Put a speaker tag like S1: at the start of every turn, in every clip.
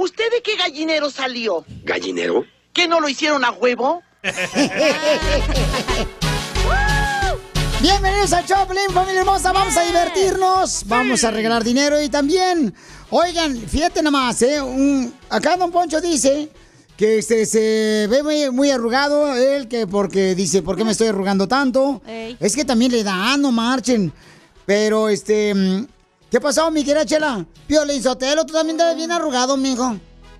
S1: ¿Usted de qué gallinero salió?
S2: ¿Gallinero?
S1: ¿Que no lo hicieron a huevo?
S3: Bienvenidos a Choplin, familia hermosa. Vamos a divertirnos. Vamos a regalar dinero y también, oigan, fíjate nomás, ¿eh? Un- acá Don Poncho dice que este, se ve muy, muy arrugado él, que porque dice, ¿por qué me estoy arrugando tanto?
S4: Ey.
S3: Es que también le da, no marchen. Pero, este, mm, ¿qué pasó, mi querida Chela? Piolín Sotelo, tú también te ves bien arrugado, mijo.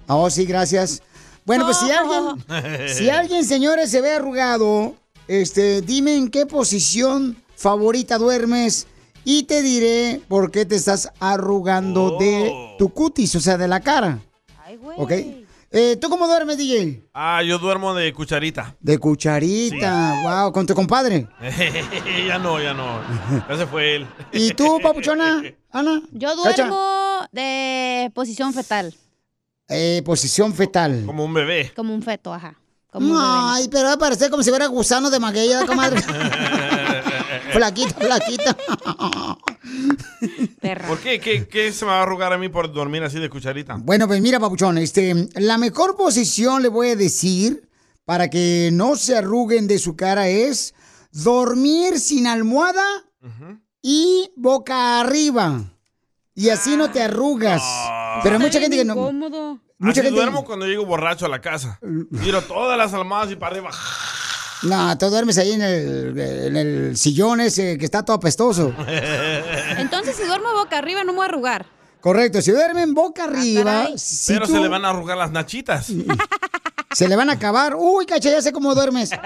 S3: Oh, sí, gracias. Bueno, pues si alguien, si alguien, señores, se ve arrugado, este, dime en qué posición favorita duermes y te diré por qué te estás arrugando de tu cutis, o sea, de la cara. ¿Ok? Eh, ¿Tú cómo duermes, DJ?
S5: Ah, yo duermo de cucharita.
S3: De cucharita, wow, con tu compadre.
S5: ya no, ya no. Ya se fue él.
S3: ¿Y tú, papuchona? Ana.
S4: Yo
S3: Cacha.
S4: duermo de posición fetal,
S3: Eh, posición fetal.
S5: Como un bebé.
S4: como un feto, ajá. Como un bebé.
S3: Ay, pero va a parecer como si fuera gusano de maguey, comadre. flaquita, flaquita.
S5: ¿Por qué? qué? qué se me va a arrugar a mí por dormir así de cucharita?
S3: Bueno, pues mira, papuchón, este, la mejor posición le voy a decir para que no se arruguen de su cara es dormir sin almohada y boca arriba. Y así no te arrugas. Pero hay mucha gente que no.
S4: Incómodo.
S3: Mucha
S5: así
S3: gente-
S5: duermo cuando llego borracho a la casa. Tiro todas las almohadas y para arriba.
S3: No, tú duermes ahí en el, en el sillón ese que está todo apestoso.
S4: Entonces, si duermo boca arriba, no me voy a arrugar.
S3: Correcto, si duermen boca arriba, si
S5: Pero
S3: tú-
S5: se le van a arrugar las nachitas.
S3: se le van a acabar. Uy, cacha, ya sé cómo duermes.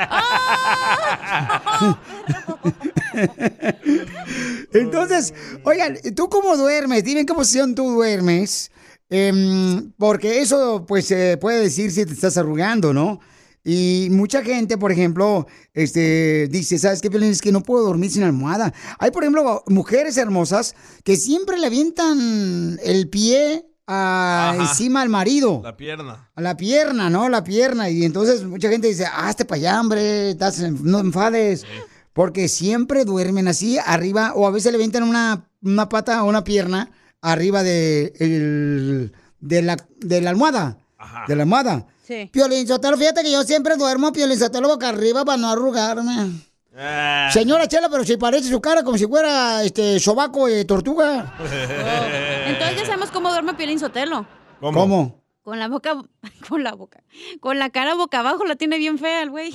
S3: Entonces, oigan, ¿tú cómo duermes? Dime en qué posición tú duermes. Em, porque eso, pues, se puede decir si te estás arrugando, ¿no? Y mucha gente, por ejemplo, este, dice, ¿sabes qué? Es que no puedo dormir sin almohada. Hay, por ejemplo, mujeres hermosas que siempre le avientan el pie a-
S5: Ajá.
S3: encima al marido.
S5: La pierna.
S3: A la pierna, ¿no? La pierna. Y entonces mucha gente dice, hazte para allá, hombre, estás en- no enfades. Porque siempre duermen así, arriba, o a veces le avientan una, una pata o una pierna arriba de, el- de, la, de la almohada. De la almohada.
S4: Sí.
S3: Piolín Sotelo, fíjate que yo siempre duermo Piolín Sotelo boca arriba para no arrugarme.
S5: Ah.
S3: Señora Chela, pero si parece su cara como si fuera este sobaco de tortuga.
S4: Entonces ya sabemos cómo duerme Piolín Sotelo.
S3: ¿Cómo?
S4: Con la boca, con la boca, con la cara boca abajo, la tiene bien fea el güey.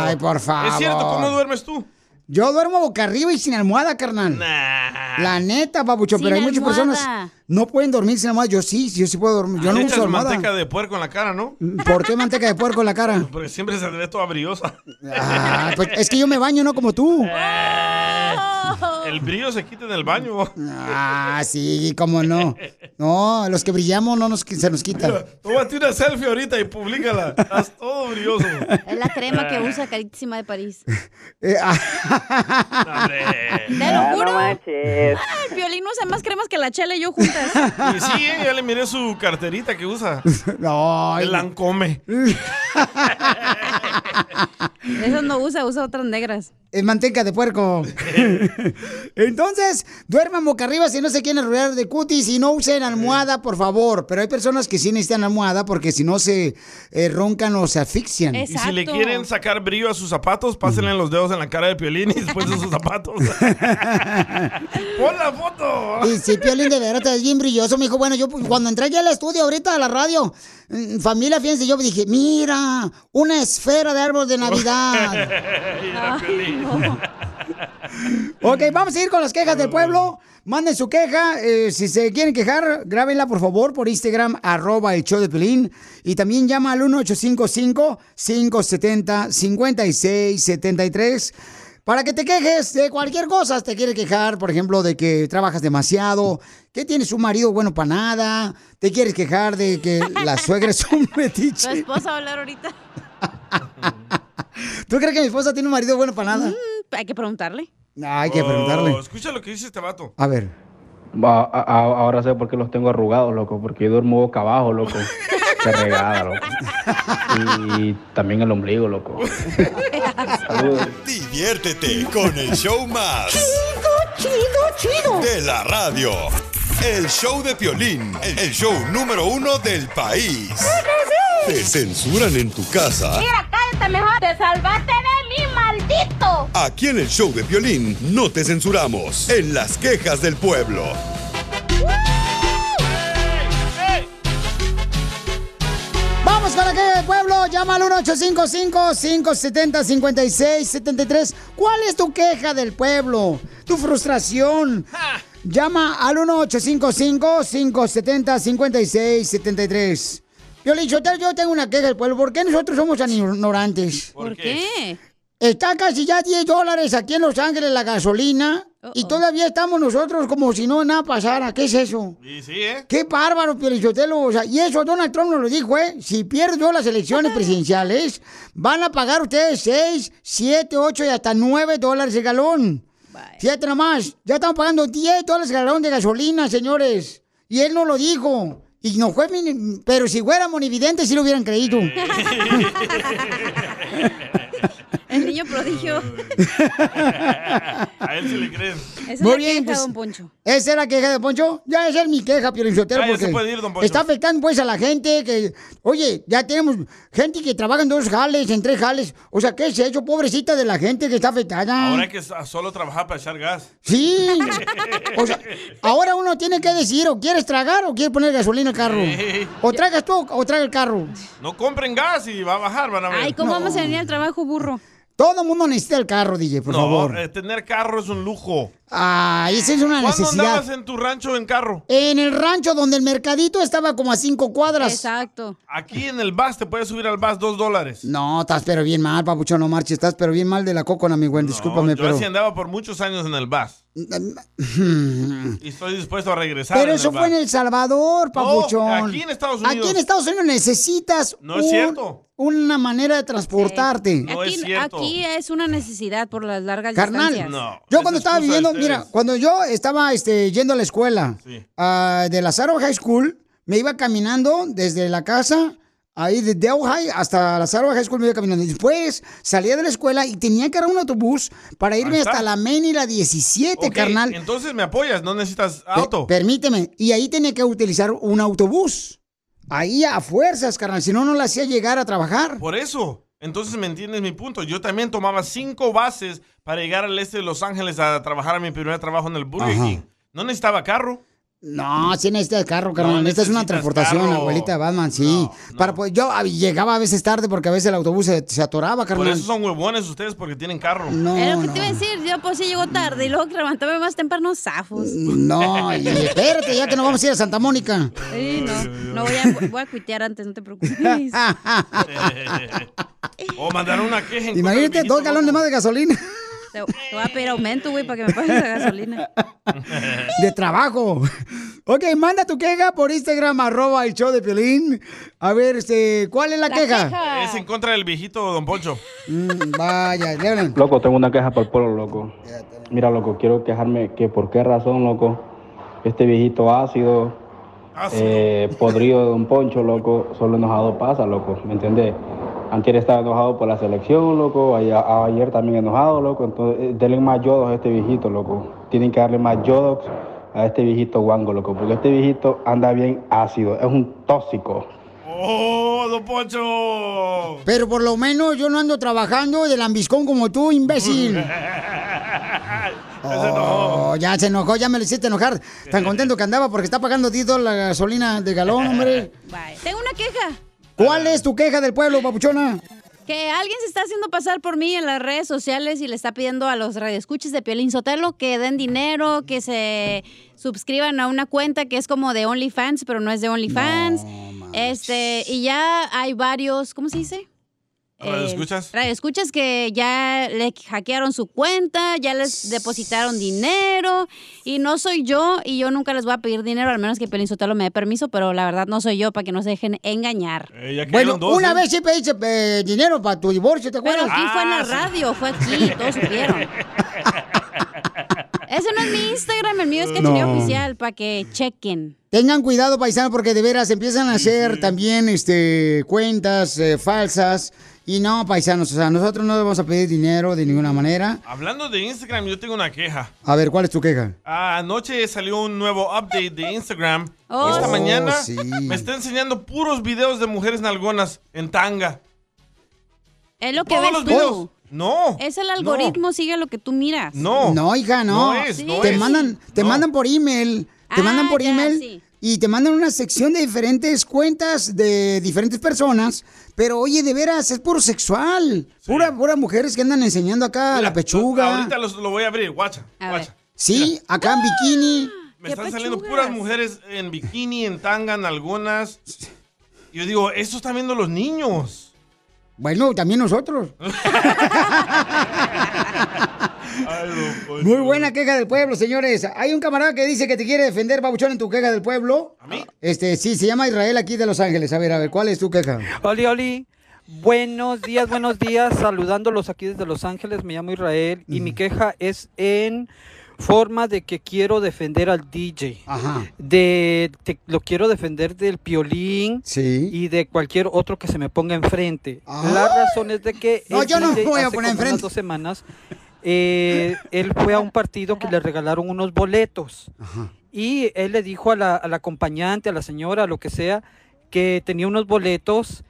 S3: Ay, por favor.
S5: ¿Es cierto? ¿Cómo duermes tú?
S3: Yo duermo boca arriba y sin almohada, carnal. La neta, papucho,
S5: Sin
S3: pero hay muchas personas no pueden dormir sin almohada. Yo sí, yo sí puedo dormir. Yo no
S5: Le
S3: uso almohada.
S5: manteca de puerco en la cara, ¿no?
S3: ¿Por qué manteca de puerco en la cara?
S5: Porque siempre se te ve toda briosa.
S3: Ah, pues es que yo me baño, no como tú.
S5: El brillo se quita en el baño.
S3: Ah, sí, cómo no. No, los que brillamos no nos, se nos quita.
S5: Tómate una selfie ahorita y públicala. Estás todo brilloso.
S4: Es la crema que usa carísima de París.
S3: Eh, ah,
S4: Te lo
S5: Ah, no
S4: juro.
S5: manches.
S4: Ah, el Piolín usa más cremas que la chela y yo juntas.
S5: Y sí, eh, ya le miré su carterita que usa.
S3: No.
S5: El Lancome.
S4: Esas no usa, usa otras negras.
S3: Es manteca de puerco. Entonces, duerman boca arriba si no se quieren arrugar de cutis y no usen almohada, por favor. Pero hay personas que sí necesitan almohada porque si no se eh, roncan o se asfixian.
S5: Y si le quieren sacar brillo a sus zapatos, pásenle los dedos en la cara de Piolín y después de sus zapatos. ¡Pon la foto!
S3: Y sí, Piolín, de verdad, te bien brilloso. Me dijo, bueno, yo pues, cuando entré ya al estudio ahorita a la radio, mm, familia, fíjense, yo dije, mira, una esfera de árbol de Navidad. Ok, vamos a ir con las quejas del pueblo. Manden su queja. eh, si se quieren quejar, grábenla, por favor, por Instagram, arroba el show de Pelín. Y también llama al 1855-570-5673. Para que te quejes de cualquier cosa, te quieres quejar, por ejemplo, de que trabajas demasiado, que tienes un marido bueno para nada, te quieres quejar de que la suegra es un
S4: Tu
S3: metiche.
S4: esposa va a hablar ahorita.
S3: ¿Tú crees que mi esposa tiene un marido bueno para nada?
S4: Mm, hay que preguntarle.
S3: Hay que preguntarle.
S5: Oh, escucha lo que dice este vato.
S3: A ver.
S6: Va, a- a- ahora sé por qué los tengo arrugados, loco, porque yo duermo boca abajo, loco. Qué regada, loco. Y también el ombligo, loco.
S7: Diviértete con el show más.
S8: Chido, chido, chido.
S7: De la radio.
S2: El show de Piolín, el show número uno del país. ¿Te censuran en tu casa?
S7: Mira, cállate mejor. Te salvaste de mí, maldito.
S2: Aquí en el show de Piolín no te censuramos. En las quejas del pueblo.
S3: Del pueblo. Llama al 1-855-570-5673. ¿Cuál es tu queja del pueblo? Tu frustración. Llama al 1-855-570-5673. Yo le yo tengo una queja del pueblo. ¿Por qué nosotros somos tan ignorantes?
S4: ¿Por qué?
S3: Está casi ya 10 dólares aquí en Los Ángeles la gasolina. Y todavía estamos nosotros como si no nada pasara. ¿Qué es eso?
S5: Y sí, ¿eh?
S3: Qué bárbaro, Pielichotelo. O sea, y eso Donald Trump nos lo dijo, ¿eh? Si pierdo las elecciones presidenciales, van a pagar ustedes 6, 7, 8 y hasta 9 dólares el galón. Fíjate nomás, ya estamos pagando 10 dólares el galón de gasolina, señores. Y él no lo dijo. Y no fue, pero si fuera monividente, sí lo hubieran creído.
S4: El niño prodigio.
S5: A él se le creen.
S4: Esa es
S3: Muy
S4: la
S3: bien,
S4: queja,
S3: pues,
S4: don Poncho.
S3: ¿Esa es la queja de Poncho? Ya esa es mi queja, Piolinsotelo,
S5: Ya, ya
S3: porque
S5: se puede ir, don Poncho.
S3: está afectando pues a la gente que... Oye, ya tenemos gente que trabaja en dos jales, en tres jales. O sea, ¿qué es eso? Pobrecita de la gente que está afectada.
S5: Ahora hay que solo trabajar para echar gas.
S3: Sí. O sea, ahora uno tiene que decir, o quieres tragar o quieres poner gasolina al carro.
S5: Sí.
S3: O tragas tú o traga el carro.
S5: No compren gas y va a bajar, van a ver.
S4: Ay, ¿cómo vamos a venir al trabajo, burro?
S3: Todo el mundo necesita el carro, DJ, por
S5: no,
S3: favor.
S5: eh, tener carro es un lujo.
S3: Ay, esa es una
S5: ¿Cuándo
S3: necesidad.
S5: andabas en tu rancho en carro?
S3: En el rancho donde el mercadito estaba como a cinco cuadras.
S4: Exacto.
S5: Aquí en el bus te puedes subir al bus dos dólares.
S3: No, estás pero bien mal, papuchón, no marches. Estás pero bien mal de la cocona, mi güey. Discúlpame,
S5: yo
S3: pero...
S5: así andaba por muchos años en el bus. Y estoy dispuesto a regresar.
S3: Pero eso fue en. El Salvador, papuchón.
S5: aquí en Estados Unidos.
S3: Aquí en Estados Unidos necesitas
S5: No es
S3: un-
S5: cierto.
S3: Una manera de transportarte.
S5: No
S4: aquí,
S5: es cierto.
S4: aquí es una necesidad por las largas
S3: Carnal,
S4: distancias.
S5: No,
S3: yo cuando estaba viviendo, mira, cuando yo estaba este, yendo a la escuela
S5: Sí.
S3: ah, de Lazaro High School, me iba caminando desde la casa, ahí de High hasta Lazaro High School me iba caminando. Después salía de la escuela y tenía que agarrar un autobús para irme hasta la Main y la 17,
S5: Ok,
S3: carnal.
S5: Entonces me apoyas, no necesitas auto.
S3: permíteme. Y ahí tenía que utilizar un autobús. Ahí a fuerzas, carnal. Si no, no la hacía llegar a trabajar.
S5: Por eso. Entonces me entiendes mi punto. Yo también tomaba cinco bases para llegar al este de Los Ángeles a trabajar a mi primer trabajo en el Burger. King. No necesitaba carro.
S3: No, sí necesitas carro, carnal.
S5: No
S3: necesitas una
S5: necesitas
S3: transportación,
S5: carro.
S3: abuelita de Batman, sí.
S5: No, no.
S3: Para pues, yo llegaba a veces tarde porque a veces el autobús se, se atoraba,
S5: Por
S3: carnal.
S5: eso son huevones ustedes porque tienen carro.
S3: No,
S4: Era lo que
S3: no.
S4: te iba a decir, yo pues sí llegó tarde y luego levantarme más temprano, zafos.
S3: No, y espérate, ya que nos vamos a ir a Santa Mónica.
S4: Sí, no, no voy a, voy a cuitear antes, no te preocupes.
S5: o mandar una queja. en
S3: Imagínate, dos galones más de gasolina
S4: Te, te voy a pedir aumento, güey, para que me pagues la gasolina.
S3: de trabajo. Ok, manda tu queja por Instagram, arroba el show de Piolín. A ver, este, ¿cuál es la,
S4: La
S3: queja?
S4: queja.
S5: Es en contra del viejito Don Poncho.
S3: Mm, vaya, le hablan.
S6: Loco, tengo una queja para el pueblo, loco. Mira, loco, quiero quejarme que por qué razón, loco, este viejito ácido, eh, podrido de un poncho, loco, solo enojado pasa, loco, ¿me entiendes? Antes estaba enojado por la selección, loco, ayer, ayer también enojado, loco, entonces eh, denle más yodos a este viejito, loco. Tienen que darle más yodos a este viejito guango, loco, porque este viejito anda bien ácido, es un tóxico.
S5: ¡Oh, Don Poncho!
S3: Pero por lo menos yo no ando trabajando de lambiscón como tú, imbécil.
S5: Ya se enojó.
S3: Oh, ya se enojó, ya me lo hiciste enojar. Tan contento que andaba porque está pagando 10 dólares la gasolina de galón, hombre.
S4: Bye. Tengo una queja.
S3: ¿Cuál es tu queja del pueblo, papuchona?
S4: Que alguien se está haciendo pasar por mí en las redes sociales y le está pidiendo a los radioescuchas de Piolín Sotelo que den dinero, que se suscriban a una cuenta que es como de OnlyFans, pero no es de OnlyFans. este, y ya hay varios, ¿cómo se dice?
S5: ¿Radioescuchas?
S4: radioescuchas que ya le hackearon su cuenta, ya les depositaron dinero y no soy yo y yo nunca les voy a pedir dinero, al menos que Piolín Sotelo me dé permiso, pero la verdad no soy yo para que no se dejen engañar.
S5: Eh, ya
S3: Bueno,
S5: dos,
S3: una
S5: ¿eh?
S3: vez sí pediste eh, dinero para tu divorcio, ¿te
S4: Pero
S3: acuerdas?
S4: aquí fue en la
S5: Ah, sí.
S4: radio, fue aquí, todos supieron. Ese no es mi Instagram, el mío es Cachanilla
S3: No.
S4: Oficial, para que chequen.
S3: Tengan cuidado, paisanos, porque de veras empiezan a hacer también este, cuentas eh, falsas. Y no, paisanos, o sea, nosotros no debemos a pedir dinero de ninguna manera.
S5: Hablando de Instagram, yo tengo una queja.
S3: A ver, ¿cuál es tu queja?
S5: Ah, anoche salió un nuevo update de Instagram.
S4: Oh.
S5: Esta
S3: Oh,
S5: mañana
S3: sí.
S5: me está enseñando puros videos de mujeres nalgonas en tanga.
S4: Es lo que
S5: Todos
S4: ves
S5: los
S4: tú.
S5: videos. No.
S4: Es el algoritmo, sigue lo que tú miras.
S5: No.
S3: No, hija, no.
S5: No es, no
S3: te
S5: es.
S3: mandan, te
S5: No.
S3: mandan por email, te
S4: Ah,
S3: mandan por
S4: ya,
S3: email
S4: sí.
S3: y te mandan una sección de diferentes cuentas de diferentes personas. Pero oye, de veras, es puro sexual. Pura, puras mujeres que andan enseñando acá
S5: Mira,
S3: la pechuga.
S5: Ahorita los- lo voy a abrir, guacha.
S4: A
S5: guacha.
S3: Sí, acá en bikini.
S5: Me
S4: ¿Qué
S5: están saliendo puras mujeres en bikini, en tanga, en algunas. Yo digo, esto están viendo los niños.
S3: Bueno, también nosotros. Muy buena queja del pueblo, señores. Hay un camarada que dice que te quiere defender, Babuchón, en tu queja del pueblo.
S5: ¿A mí?
S3: Este, sí, se llama Israel aquí de Los Ángeles. A ver, a ver, ¿cuál es tu queja?
S8: Oli, Oli. Buenos días, buenos días. Saludándolos aquí desde Los Ángeles. Me llamo Israel y mi queja es en forma de que quiero defender al DJ.
S3: Ajá.
S8: De, te- lo quiero defender del piolín
S3: Sí.
S8: y de cualquier otro que se me ponga enfrente.
S3: Ah.
S8: La razón es de que
S3: No,
S8: el
S3: yo no me
S8: DJ
S3: voy a
S8: hace
S3: poner
S8: como
S3: enfrente.
S8: unas dos semanas eh, él fue a un partido que le regalaron unos boletos
S3: Ajá.
S8: y él le dijo a la, al acompañante, a la señora, a lo que sea, que tenía unos boletos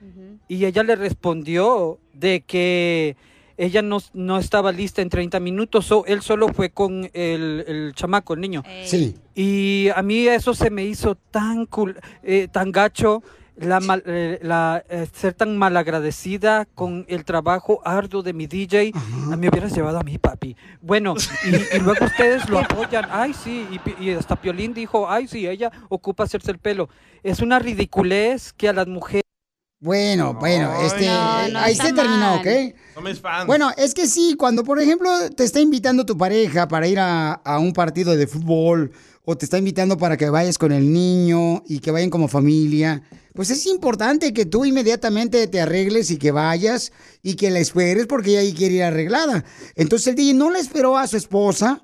S8: y ella le respondió de que ella no, no estaba lista en 30 minutos, so, él solo fue con el, el chamaco, el niño.
S4: Ey.
S3: Sí.
S8: Y a mí eso se me hizo tan cool, eh, tan gacho, la, mal- eh, la, eh, ser tan malagradecida con el trabajo arduo de mi DJ. A mí hubieras llevado a mi papi. Bueno, y, y luego ustedes lo apoyan. Ay, sí, y, Pi- y hasta Piolín dijo, ay, sí, ella ocupa hacerse el pelo. Es una ridiculez que a las mujeres...
S3: Bueno, bueno, este,
S4: No, no
S3: ahí
S4: está
S3: se terminó,
S4: mal.
S3: ¿ok?
S5: Mis fans.
S3: Bueno, es que sí, cuando por ejemplo te está invitando tu pareja para ir a, a un partido de fútbol o te está invitando para que vayas con el niño y que vayan como familia, pues es importante que tú inmediatamente te arregles y que vayas y que la esperes porque ella ahí quiere ir arreglada. Entonces el DJ no le esperó a su esposa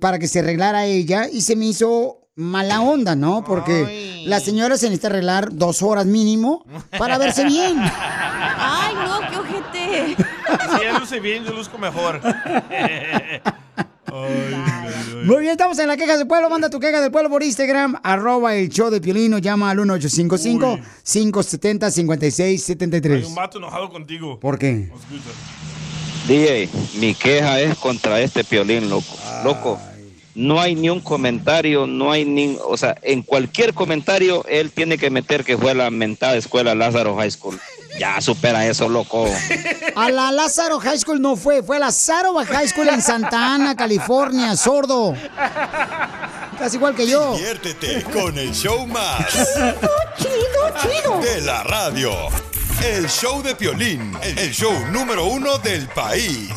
S3: para que se arreglara ella y se me hizo mala onda, ¿no? Porque
S5: Ay.
S3: la señora se necesita arreglar dos horas mínimo para verse bien.
S4: Ay, no, qué ojete.
S5: Si ella luce bien, yo luzco mejor.
S3: Muy bien, estamos en la queja del pueblo. Manda tu queja del pueblo por Instagram, arroba el show de Piolino. Llama al 1855-570-5673.
S5: Hay un vato enojado contigo.
S3: ¿Por qué?
S5: Escucha.
S9: DJ, mi queja es contra este piolín, loco. Loco, no hay ni un comentario, no hay ni, o sea, en cualquier comentario él tiene que meter que fue a la mentada escuela Lázaro High School. Ya supera eso, loco.
S3: A la Lázaro High School no fue, fue a la High School en Santa Ana, California, sordo. Casi igual que yo.
S2: Diviértete con el show más.
S1: Chido, chido.
S2: De la radio. El show de Piolín, el show número uno del país.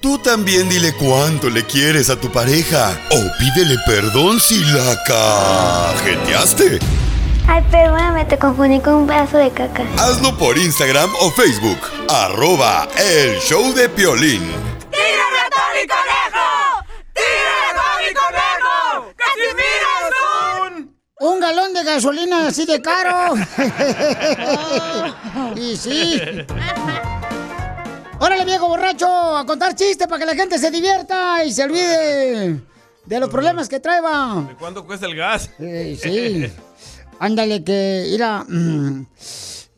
S2: Tú también dile cuánto le quieres a tu pareja o pídele perdón si la cajeteaste.
S10: Ay, perdóname, te confundí con un pedazo de caca.
S2: Hazlo por Instagram o Facebook. Arroba el show de Piolín.
S7: ¡Tírame a Tony Conejo! ¡Tírame a Tony Conejo! ¡Casimiro es un...
S3: Galón de gasolina así de caro. y sí. Órale, viejo borracho, a contar chistes para que la gente se divierta y se olvide de los problemas que traeba.
S5: ¿De cuánto cuesta el gas?
S3: Eh, sí. Ándale, que, mira, mm,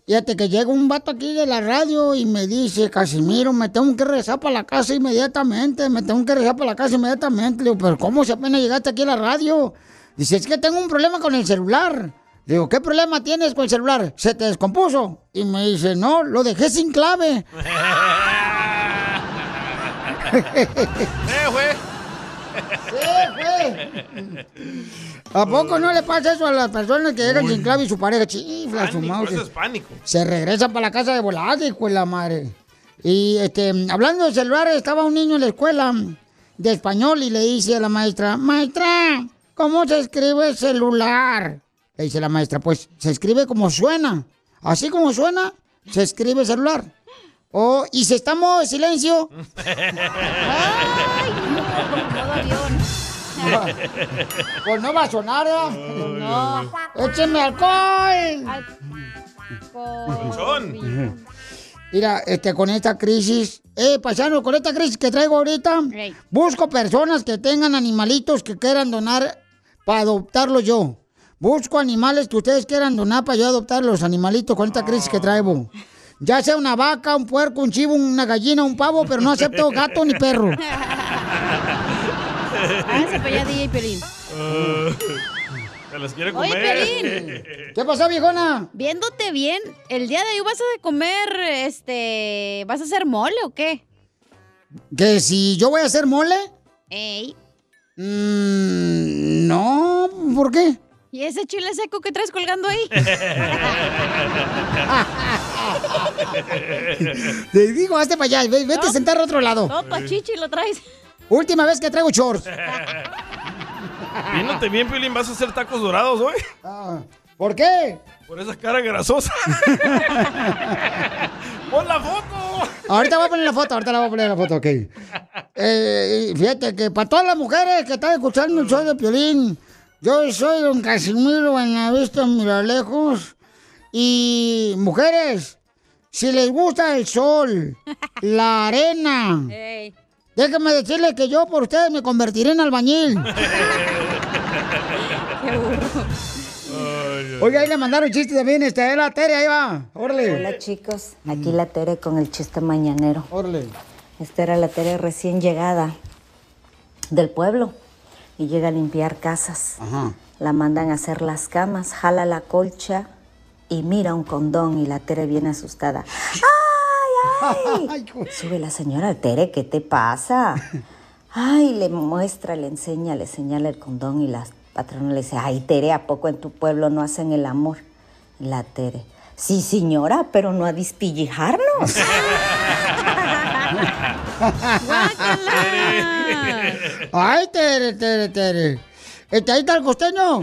S3: fíjate que llega un vato aquí de la radio y me dice, Casimiro, me tengo que regresar para la casa inmediatamente, me tengo que regresar para la casa inmediatamente. Le digo, pero ¿cómo si apenas llegaste aquí a la radio? Dice, es que tengo un problema con el celular. Digo, ¿qué problema tienes con el celular? ¿Se te descompuso? Y me dice, no, lo dejé sin clave.
S5: ¡Eh, güey!
S3: ¿A poco no le pasa eso a las personas que llegan sin clave y su pareja chifla su mouse?
S5: eso es pánico.
S3: Se regresa para la casa de volada, hijo de la madre. Y este, hablando de celulares, estaba un niño en la escuela de español y le dice a la maestra, maestra, ¿cómo se escribe celular? Le dice la maestra, pues se escribe como suena. Así como suena, se escribe celular. Oh, y si estamos en silencio, Pues no va a sonar, ¿verdad? No. ¡Écheme alcohol! Mira, este, con esta crisis, eh, paisano, con esta crisis que traigo ahorita, busco personas que tengan animalitos que quieran donar para adoptarlos yo. Busco animales que ustedes quieran donar para yo adoptar los animalitos con esta crisis que traigo. Ya sea una vaca, un puerco, un chivo, una gallina, un pavo, pero no acepto gato ni perro.
S4: Háganse para allá, DJ Pelín.
S5: Se las quiere
S4: Oye,
S5: comer.
S4: Pelín.
S3: ¿Qué pasó, viejona?
S4: Viéndote bien, el día de hoy vas a comer, este, ¿vas a hacer mole o qué?
S3: ¿Que si yo voy a hacer mole?
S4: Ey.
S3: Mm, no, ¿por qué?
S4: ¿Y ese chile seco que traes colgando ahí?
S3: Te digo, hazte para allá, ve- vete a sentar a otro lado.
S4: No, pachichi lo traes.
S3: Última vez que traigo shorts.
S5: Viéndote bien, Piolín, ¿vas a hacer tacos dorados hoy?
S3: Ah, ¿Por qué?
S5: Por esa cara grasosa. ¡Pon la foto!
S3: Ahorita voy a poner la foto, ahorita la voy a poner la foto, ok. Eh, fíjate que para todas las mujeres que están escuchando el show de Piolín, yo soy don Casimiro Buenavista Miralejos. Y mujeres, si les gusta el sol, la arena, déjenme decirles que yo por ustedes me convertiré en albañil. Oiga, ahí le mandaron chiste también, este, la Tere, ahí va. Órale.
S11: Hola chicos, aquí la Tere con el chiste mañanero.
S3: Órale.
S11: Esta era la Tere recién llegada del pueblo y llega a limpiar casas.
S3: Ajá.
S11: La mandan a hacer las camas, jala la colcha y mira un condón y la Tere viene asustada. ¡Ay, ay! Sube la señora Tere, ¿qué te pasa? Ay, le muestra, le enseña, le señala el condón y la patrona le dice, ay, Tere, ¿a poco en tu pueblo no hacen el amor? La Tere, sí, señora, pero no a dispillijarnos.
S3: Ay, Tere, Tere, Tere. Este, ahí está el costeño.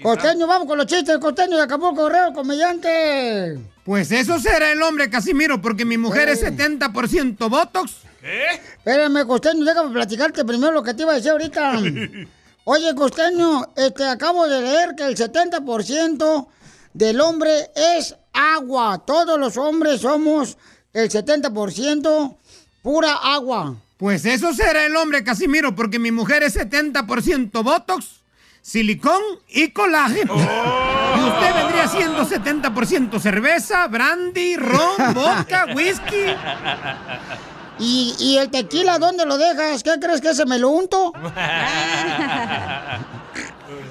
S3: Costeño, vamos con los chistes del costeño de Acapulco Correo, comediante.
S12: Pues eso será el hombre, Casimiro, porque mi mujer es
S3: Eh.
S12: 70% Botox.
S3: Espérame, costeño, déjame platicarte primero lo que te iba a decir ahorita. Oye, costeño, este, acabo de leer que el 70% del hombre es agua. Todos los hombres somos el 70% pura agua.
S12: Pues eso será el hombre, Casimiro, porque mi mujer es 70% Botox, silicón y colágeno. Y usted vendría siendo 70% cerveza, brandy, ron, vodka, whisky.
S3: ¿Y, y el tequila dónde lo dejas? ¿Qué crees que se me lo unto?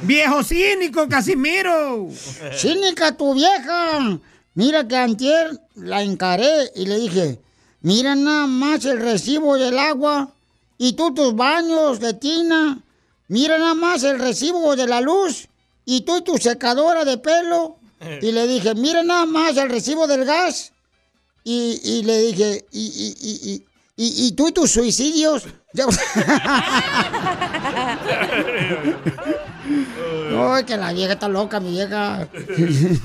S12: Viejo cínico, Casimiro.
S3: Cínica tu vieja. Mira que antier la encaré y le dije, mira nada más el recibo del agua y tú tus baños de tina. Mira nada más el recibo de la luz y tú y tu secadora de pelo. Y le dije, mira nada más el recibo del gas. Y, y le dije, y, y, y, y, tú y tus suicidios. Ay, que la vieja está loca, mi vieja.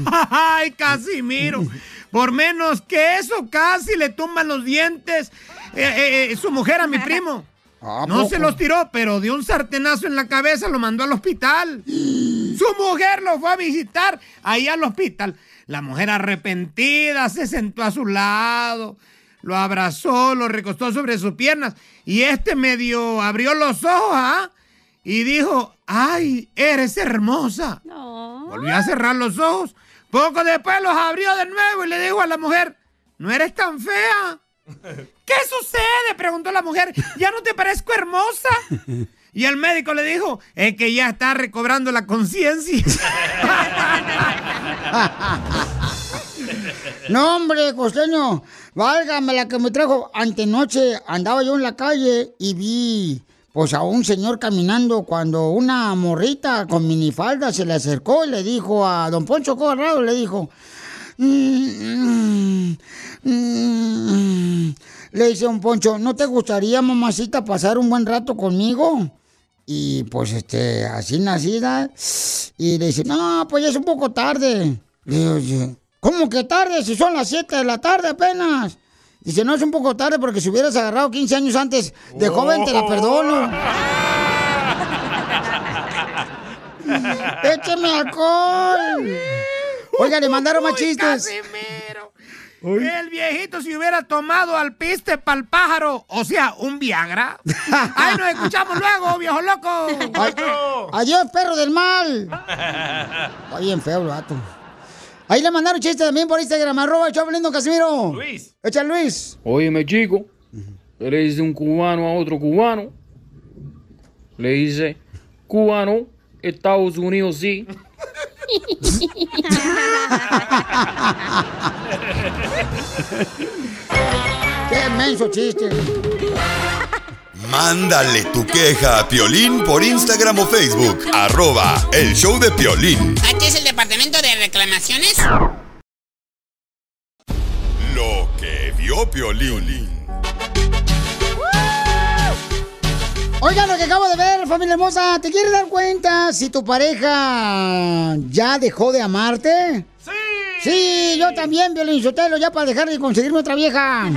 S12: Ay, Casimiro. Por menos que eso casi le tumban los dientes eh, eh, eh, su mujer a mi primo. No se los tiró, pero dio un sartenazo en la cabeza, lo mandó al hospital. Su mujer lo fue a visitar ahí al hospital. La mujer arrepentida se sentó a su lado, lo abrazó, lo recostó sobre sus piernas y este medio abrió los ojos, ¿ah? Y dijo, ay, eres hermosa. Volvió a cerrar los ojos. Poco después los abrió de nuevo y le dijo a la mujer, no eres tan fea. ¿Qué sucede? Preguntó la mujer. ¿Ya no te parezco hermosa? Y el médico le dijo, es que ya está recobrando la conciencia.
S3: No, hombre, costeño, válgame la que me trajo. Antenoche andaba yo en la calle y vi, pues, a un señor caminando cuando una morrita con minifalda se le acercó y le dijo a don Poncho Corrado, le dijo, "Mm, mm, mm". le dice don Poncho, ¿no te gustaría, mamacita, pasar un buen rato conmigo? Y pues, este, así nacida. Y le dice, no, pues ya es un poco tarde. Le digo. ¿Cómo que tarde? Si son las 7 de la tarde apenas. Dice, no es un poco tarde porque si hubieras agarrado 15 años antes de joven te la perdono. ¡Écheme alcohol! Oiga, le mandaron más chistes.
S12: El viejito si hubiera tomado al piste pa'l pájaro, o sea, un Viagra. Ay, nos escuchamos luego, viejo loco.
S3: Ay, adiós, perro del mal. Está bien feo el vato. Ahí le mandaron chistes también por Instagram, arroba el Choplin, Casimiro.
S5: Luis.
S3: Echa Luis.
S13: Óyeme, chico, ¿qué le dice un cubano a otro cubano? Le dice, cubano, Estados Unidos sí.
S3: Qué menso chiste.
S2: Mándale tu queja a Piolín por Instagram o Facebook. Arroba el show de Piolín.
S14: ¿H es el departamento de reclamaciones?
S2: Lo que vio Piolín.
S3: Oigan, lo que acabo de ver, familia hermosa, ¿te quieres dar cuenta si tu pareja ya dejó de amarte? Sí. Sí, yo también, Violín Sotelo, ya para dejar de conseguirme otra vieja.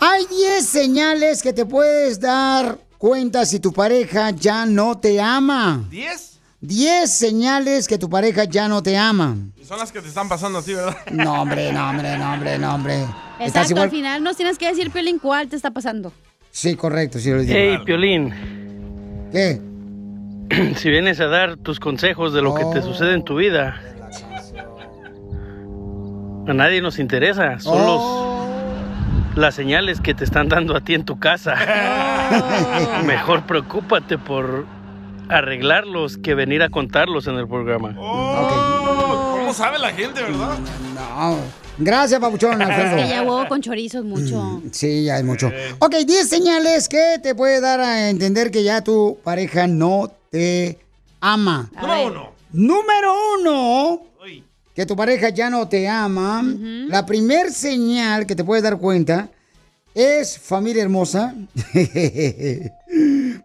S3: Hay 10 señales que te puedes dar cuenta si tu pareja ya no te ama.
S5: ¿Diez?
S3: 10 señales que tu pareja ya no te ama.
S5: Y son las que te están pasando a ti, ¿verdad?
S3: No, hombre, no, hombre, no, hombre, no, hombre. Estás
S4: Exacto,
S3: igual-
S4: al final nos tienes que decir, Piolín, cuál te está pasando.
S3: Sí, correcto, sí lo digo.
S15: Hey, Piolín.
S3: ¿Qué?
S15: Si vienes a dar tus consejos de lo que te sucede en tu vida, a nadie nos interesa. Son
S3: Oh.
S15: los las señales que te están dando a ti en tu casa. Mejor preocúpate por arreglarlos que venir a contarlos en el programa.
S5: Oh, ¿Cómo sabe la gente, verdad?
S3: No. Gracias, papuchón, Alfredo.
S4: Es que ya huevo con chorizos mucho.
S3: Sí, ya es mucho. Ok, 10 señales que te puede dar a entender que ya tu pareja no te ama.
S5: Número uno.
S3: Número uno, que tu pareja ya no te ama. La primer señal que te puedes dar cuenta es familia hermosa.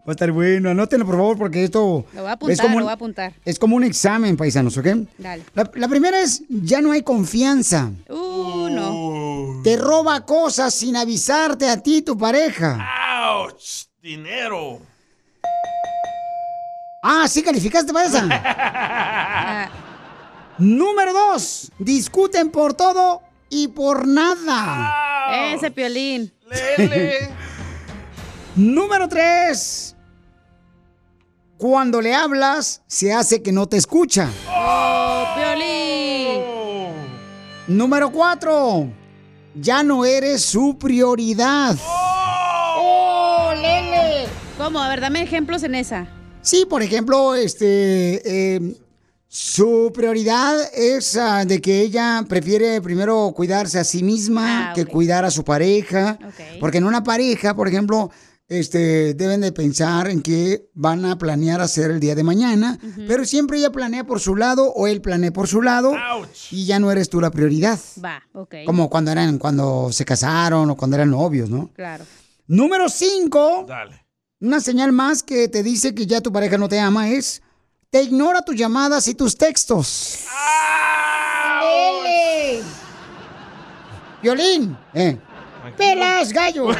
S3: Va a estar bueno, anótenlo por favor porque esto
S4: Lo voy a
S3: es
S4: apuntar,
S3: como,
S4: lo
S3: un-
S4: voy a apuntar.
S3: es como un examen, paisanos, ¿ok?
S4: Dale.
S3: La, la primera es, ya no hay confianza.
S4: Uh, no.
S3: Te roba cosas sin avisarte a ti, tu pareja.
S5: ¡Auch! Dinero.
S3: Ah, sí calificaste para esa. Número dos, discuten por todo y por nada.
S4: Ese Piolín.
S3: Número tres, cuando le hablas, se hace que no te escucha.
S4: ¡Oh, Piolín!
S3: Número cuatro, ya no eres su prioridad.
S4: ¡Oh, Lele! ¿Cómo? A ver, dame ejemplos en esa.
S3: Sí, por ejemplo, este, eh, su prioridad es ah, de que ella prefiere primero cuidarse a sí misma
S4: Ah,
S3: que cuidar a su pareja. Porque en una pareja, por ejemplo, este, deben de pensar en qué van a planear hacer el día de mañana, pero siempre ella planea por su lado o él planea por su lado y ya no eres tú la prioridad.
S4: Va, ok.
S3: Como cuando eran, cuando se casaron o cuando eran novios, ¿no?
S4: Claro.
S3: Número 5.
S5: Dale.
S3: Una señal más que te dice que ya tu pareja no te ama es te ignora tus llamadas y tus textos. Violín, eh. ¡Pelas, gallo!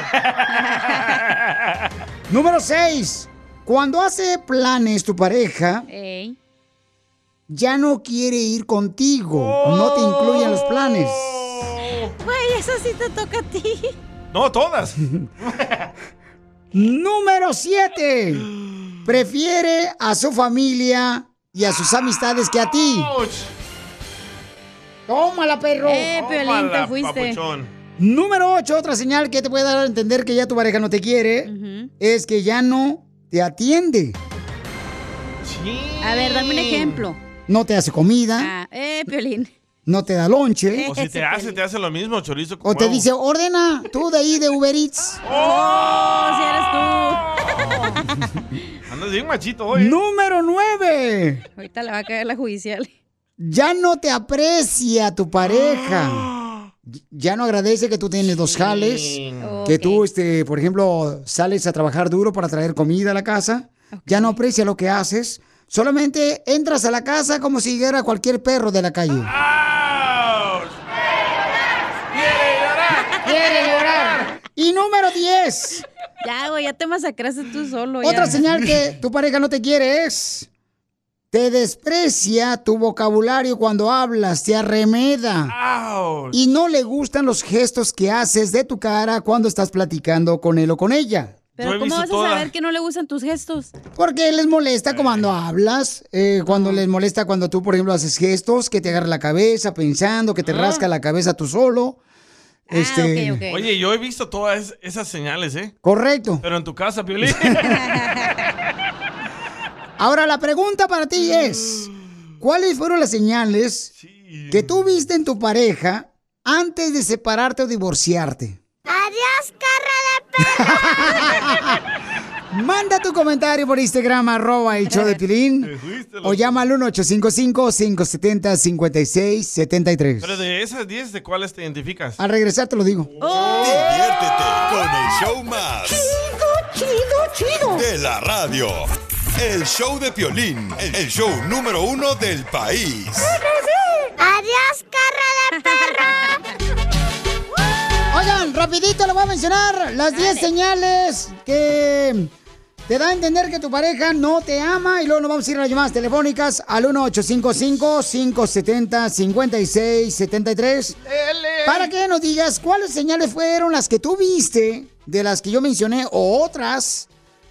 S3: Número 6. Cuando hace planes tu pareja,
S4: Ey.
S3: ya no quiere ir contigo. No te incluye en los planes.
S4: Güey, eso sí te toca a ti.
S5: No, todas.
S3: Número 7. Prefiere a su familia y a sus amistades que a ti. Tómala, perro.
S4: Eh, Piolín, te fuiste.
S3: Número 8, otra señal que te puede dar a entender que ya tu pareja no te quiere, es que ya no te atiende.
S4: A ver, dame un ejemplo.
S3: No te hace comida,
S4: Ah, eh, Piolín.
S3: no te da lonche.
S5: O si te hace, te hace lo mismo, chorizo con
S3: O te dice, ordena tú de ahí de Uber Eats.
S4: ¡Oh, si eres tú!
S5: Andas bien machito hoy.
S3: Número 9.
S4: Ahorita le va a caer la judicial.
S3: Ya no te aprecia tu pareja. Ya no agradece que tú tienes dos jales. Que tú, este, por ejemplo, sales a trabajar duro para traer comida a la casa. Ya no aprecia lo que haces. Solamente entras a la casa como si era cualquier perro de la calle. Y número 10.
S4: Ya, güey, ya te masacraste tú solo. ya.
S3: Otra señal que tu pareja no te quiere es. Te desprecia tu vocabulario cuando hablas, te arremeda. Y no le gustan los gestos que haces de tu cara cuando estás platicando con él o con ella.
S4: Pero ¿cómo vas a saber que no le gustan tus gestos?
S3: Porque les molesta cuando hablas, eh, cuando les molesta cuando tú, por ejemplo, haces gestos, que te agarra la cabeza pensando, que te rasca la cabeza tú solo. Este,
S5: Oye, yo he visto todas es- esas señales, ¿eh?
S3: Correcto.
S5: Pero en tu casa, Piolín.
S3: Ahora la pregunta para ti es, ¿cuáles fueron las señales que tú viste en tu pareja antes de separarte o divorciarte?
S10: Adiós, carra de
S3: Manda tu comentario por Instagram, arroba el show de Pilín. O llama al 1-855-570-5673.
S5: Pero de esas 10, ¿de cuáles te identificas?
S3: Al regresar te lo digo.
S2: Diviértete con el show más.
S1: Chido, chido, chido.
S2: De la radio. El show de Piolín, el show número uno del país.
S10: Adiós, carra de perro.
S3: Oigan, rapidito le voy a mencionar las 10 señales que te da a entender que tu pareja no te ama y luego nos vamos a ir a las llamadas telefónicas al 1855-570-5673 para que nos digas cuáles señales fueron las que tú viste de las que yo mencioné o otras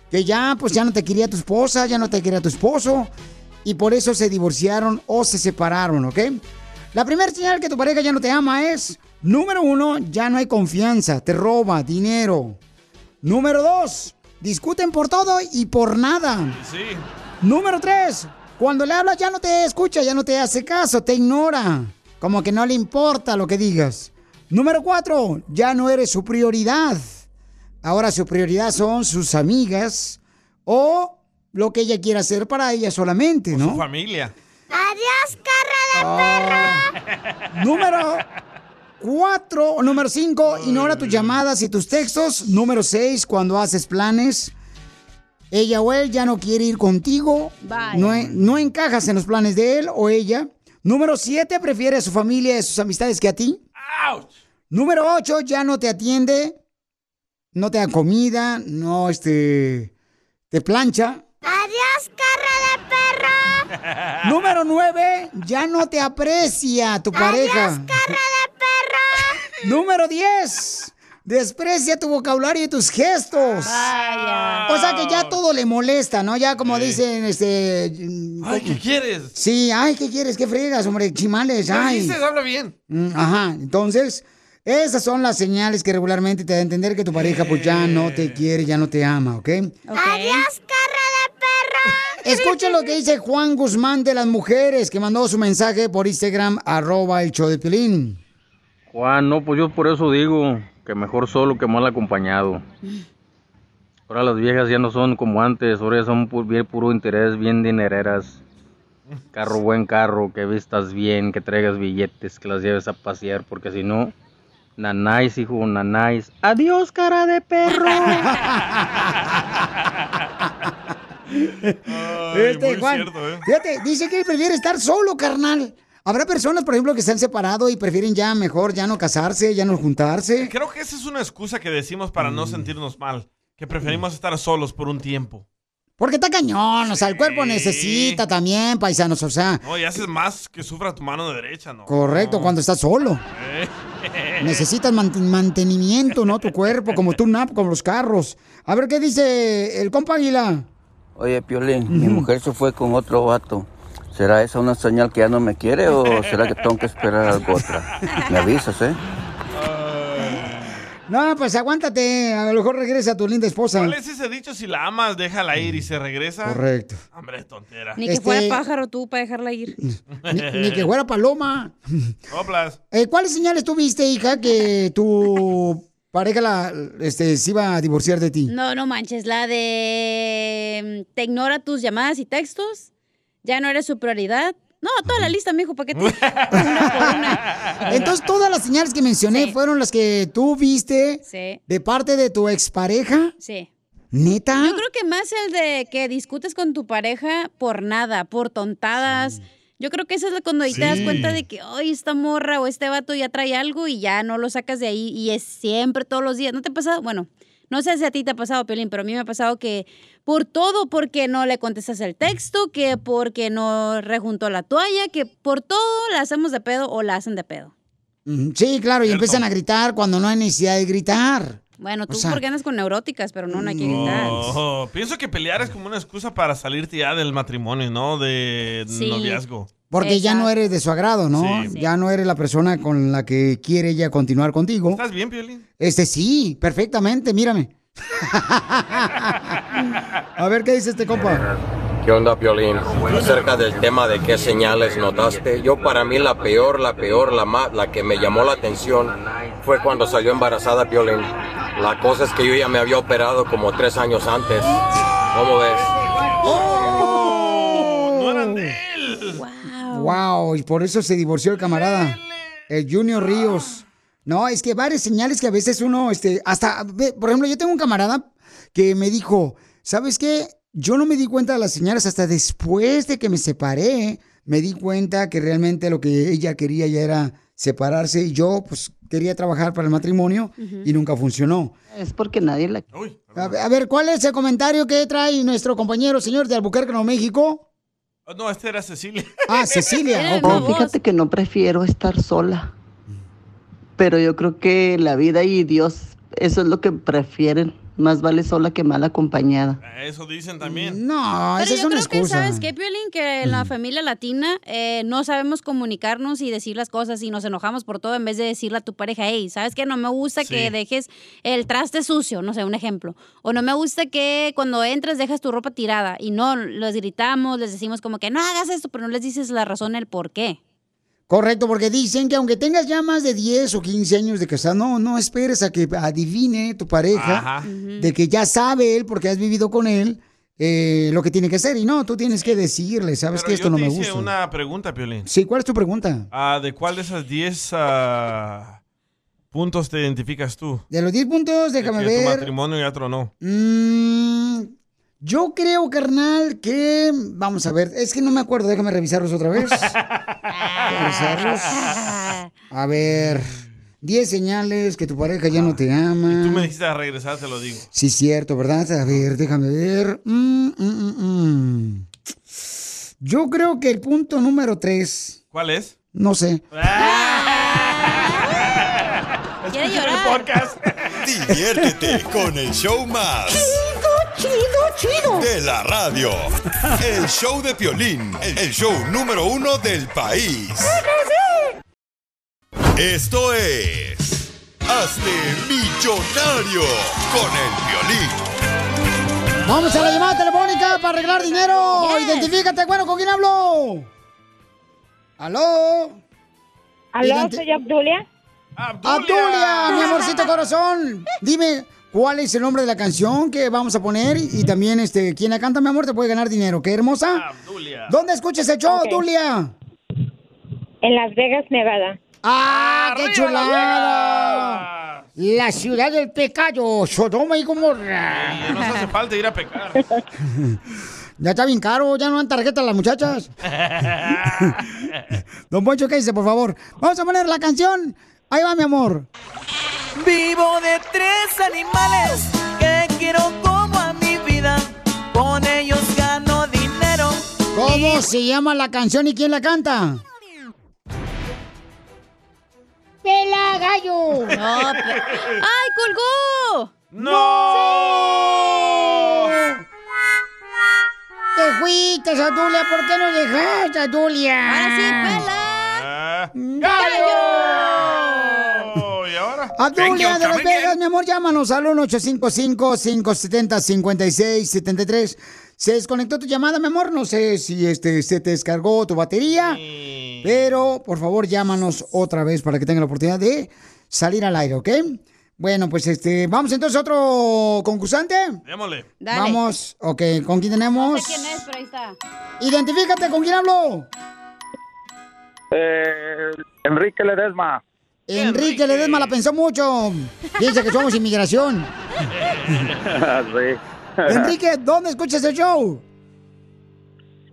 S3: que ya pues ya no te quería tu esposa, ya no te quería tu esposo y por eso se divorciaron o se separaron, ¿ok? La primera señal que tu pareja ya no te ama es, número uno, ya no hay confianza, te roba dinero. Número dos, discuten por todo y por nada.
S5: Sí.
S3: Número tres, cuando le hablas ya no te escucha, ya no te hace caso, te ignora. Como que no le importa lo que digas. Número cuatro, ya no eres su prioridad. Ahora su prioridad son sus amigas o lo que ella quiera hacer para ella solamente, ¿no?
S5: Su familia.
S10: Adiós, carra de perro.
S3: Número 4, número 5, ignora tus llamadas y tus textos. Número 6, cuando haces planes, ella o él ya no quiere ir contigo. No, no encajas en los planes de él o ella. Número 7, prefiere a su familia y a sus amistades que a ti. Número 8, ya no te atiende, no te da comida, no este, te plancha.
S10: Adiós, carra de perro.
S3: Número 9, ya no te aprecia tu pareja.
S10: Adiós, carra de perro.
S3: Número 10. Desprecia tu vocabulario y tus gestos. O sea que ya todo le molesta, ¿no? Ya como dicen, este...
S5: Ay, ¿qué quieres?
S3: Sí, ay, ¿qué quieres? ¿Qué fregas, hombre? Chimales,
S5: ¿Qué
S3: ay.
S5: dices? Habla bien.
S3: Mm, Ajá, entonces, esas son las señales que regularmente te da a entender que tu pareja pues ya no te quiere, ya no te ama, ¿ok?
S10: Adiós, carra de perro.
S3: Escucha lo que dice Juan Guzmán de las mujeres, que mandó su mensaje por Instagram, arroba el show de Pilín.
S16: Juan, no, pues yo por eso digo que mejor solo que mal acompañado. Ahora las viejas ya no son como antes, ahora ya son pu- bien puro interés, bien dinereras. Carro, buen carro, que vistas bien, que traigas billetes, que las lleves a pasear, porque si no, nanáis, hijo, nanáis. Adiós, cara de perro.
S3: Este,
S5: muy
S3: Juan,
S5: cierto, ¿eh?
S3: fíjate, dice que él prefiere estar solo, carnal. Habrá personas, por ejemplo, que se han separado y prefieren ya mejor ya no casarse, ya no juntarse.
S5: Creo que esa es una excusa que decimos para
S3: Mm.
S5: no sentirnos mal. Que preferimos estar solos por un tiempo.
S3: Porque está cañón, o sea, el cuerpo necesita también, paisanos, o sea,
S5: No, y haces más que sufra tu mano derecha, ¿no?
S3: correcto, cuando estás solo. Necesitas mant- mantenimiento, ¿no? Tu cuerpo, como tú, nap, como los carros. A ver qué dice el compa Aguila.
S17: Oye, Piolín, mi mujer se fue con otro vato. ¿Será esa una señal que ya no me quiere o será que tengo que esperar algo otra? Me avisas, ¿eh?
S3: No, pues aguántate, a lo mejor regresa tu linda esposa.
S5: ¿Cuál es ese dicho? Si la amas, déjala ir y se regresa.
S3: Correcto.
S5: Hombre, tontera.
S4: Ni que
S3: Este-
S4: fuera pájaro tú para dejarla ir.
S3: Ni, ni que fuera paloma.
S5: Soplas.
S3: Eh, ¿Cuáles señales tú viste, hija, que tu pareja la, este, se iba a divorciar de ti?
S4: No, no manches, la de mm, te ignora tus llamadas y textos, ya no eres su prioridad. No, toda la lista, mijo, ¿para qué te...
S3: Entonces, todas las señales que mencioné fueron las que tú viste
S4: Sí.
S3: de parte de tu expareja.
S4: Sí.
S3: ¿Neta?
S4: Yo creo que más el de que discutes con tu pareja por nada, por tontadas. Yo creo que esa es la cuando ahí te das cuenta de que, ay, esta morra o este vato ya trae algo y ya no lo sacas de ahí y es siempre todos los días. ¿No te ha pasado? Bueno, no sé si a ti te ha pasado, Piolín, pero a mí me ha pasado que por todo, porque no le contestas el texto, que porque no rejuntó la toalla, que por todo la hacemos de pedo o la hacen de pedo.
S3: Sí, claro, y empiezan a gritar cuando no hay necesidad de gritar.
S4: Bueno, tú
S3: O sea-
S4: porque andas con neuróticas, pero no, no hay que gritar.
S5: Oh, pienso que pelear es como una excusa para salirte ya del matrimonio, ¿no? De
S4: Sí.
S5: noviazgo.
S3: Porque ya no eres de su agrado, ¿no?
S5: Sí.
S3: Ya no eres la persona con la que quiere ella continuar contigo.
S5: ¿Estás bien, Piolín?
S3: Este sí, perfectamente, mírame. A ver qué dice este compa.
S18: ¿Qué onda, Piolín? Acerca del tema de qué señales notaste, yo para mí la peor, la peor, la más, la que me llamó la atención fue cuando salió embarazada, Piolín. La cosa es que yo ya me había operado como tres años antes. ¿Cómo ves?
S5: No eran de él.
S3: Wow, y por eso se divorció el camarada, el Junior Ríos. No, es que varias señales que a veces uno, este, hasta, por ejemplo, yo tengo un camarada que me dijo, ¿sabes qué? Yo no me di cuenta de las señales hasta después de que me separé. Me di cuenta que realmente lo que ella quería ya era separarse y yo, pues, quería trabajar para el matrimonio y nunca funcionó.
S19: Es porque nadie la...
S3: A ver, a ver, ¿cuál es el comentario que trae nuestro compañero, señor de Albuquerque, Nuevo México?
S5: Oh, no, esta era Cecilia.
S3: Ah, Cecilia.
S19: No,
S3: ok.
S19: fíjate que no prefiero estar sola. Pero yo creo que la vida y Dios, eso es lo que prefieren. Más vale sola que mal acompañada.
S5: Eso dicen también.
S3: No,
S4: Pero
S3: esa es
S4: yo
S3: una
S4: creo que. ¿sabes qué, Piolín? Que en la familia latina eh, no sabemos comunicarnos y decir las cosas y nos enojamos por todo en vez de decirle a tu pareja, hey, ¿sabes qué? No me gusta
S20: Sí.
S4: que dejes el traste sucio, no sé, un ejemplo. O no me gusta que cuando entres dejas tu ropa tirada y no, los gritamos, les decimos como que no hagas esto, pero no les dices la razón, el por qué.
S3: Correcto, porque dicen que aunque tengas ya más de 10 o 15 años de casado, no, no esperes a que adivine tu pareja
S5: Ajá.
S3: de que ya sabe él, porque has vivido con él, eh, lo que tiene que hacer. Y no, tú tienes que decirle, sabes
S5: Pero
S3: que esto
S5: yo
S3: no me
S5: hice
S3: gusta.
S5: una pregunta, Piolín.
S3: Sí, ¿cuál es tu pregunta?
S5: Ah, ¿De cuál de esas 10 ah, puntos te identificas tú?
S3: De los 10 puntos, déjame
S5: que tu
S3: ver.
S5: matrimonio ya tronó.
S3: Mm, yo creo, carnal, que. Vamos a ver, es que no me acuerdo, déjame revisarlos otra vez. revisarlos. A ver. 10 señales que tu pareja ya no te ama.
S5: Tú me dijiste a regresar, te lo digo.
S3: Sí, cierto, ¿verdad? A ver, déjame ver. Mm, mm, mm, mm. Yo creo que el punto número 3,
S5: ¿Cuál es?
S3: no sé.
S4: Quiere
S5: el podcast.
S2: Diviértete con el show más.
S1: Chido.
S2: De la radio. El show de Piolín. El show número uno del país. Esto es... Hazte millonario con el Piolín.
S3: Vamos a la llamada telefónica para arreglar dinero.
S1: Yes.
S3: Identifícate, bueno, ¿con quién hablo? ¿Aló?
S20: ¿Aló?
S3: Identi-
S20: Soy Abdulia.
S3: Abdulia, mi amorcito corazón. Dime, ¿cuál es el nombre de la canción que vamos a poner? Y también, este, quien la canta, mi amor, te puede ganar dinero. ¿Qué hermosa? ¿Dónde escuchas el show,
S20: Ok.
S3: Abdulia?
S20: En Las Vegas, Nevada.
S3: ¡Ah, qué chulada! La ciudad del pecado, Sodoma y Gomorra.
S5: Y no nos hace falta ir a pecar.
S3: Ya está bien caro, ya no dan tarjetas las muchachas. Don Poncho, ¿qué dice, por favor? Vamos a poner la canción. Ahí va, mi amor.
S7: Vivo de tres animales que quiero como a mi vida. Con ellos gano dinero.
S3: ¿Cómo se llama la canción y quién la canta? ¡Pela gallo!
S4: No, pe- ¡Ay, colgó!
S3: ¡No! Te fuiste, Adulia. ¿Por qué no dejaste, Adulia?
S4: Ahora sí,
S5: Ah.
S3: ¡Gallo!
S5: ¿Y ahora?
S3: Adulia de Las Vegas, mi amor, llámanos al 1-855-570-5673. Se desconectó tu llamada, mi amor. No sé si este, se te descargó tu batería. Pero, por favor, llámanos otra vez para que tengan la oportunidad de salir al aire, ¿ok? Bueno, pues este, vamos entonces a otro concursante.
S5: Démosle.
S4: Dale.
S3: Vamos, ok, ¿con quién tenemos?
S4: No sé quién es, pero ahí está.
S3: Identifícate, ¿con quién hablo?
S21: Eh, Enrique Ledesma.
S3: Enrique Ledesma la pensó mucho. Piensa que somos inmigración.
S21: sí.
S3: Enrique, ¿dónde escuchas el show?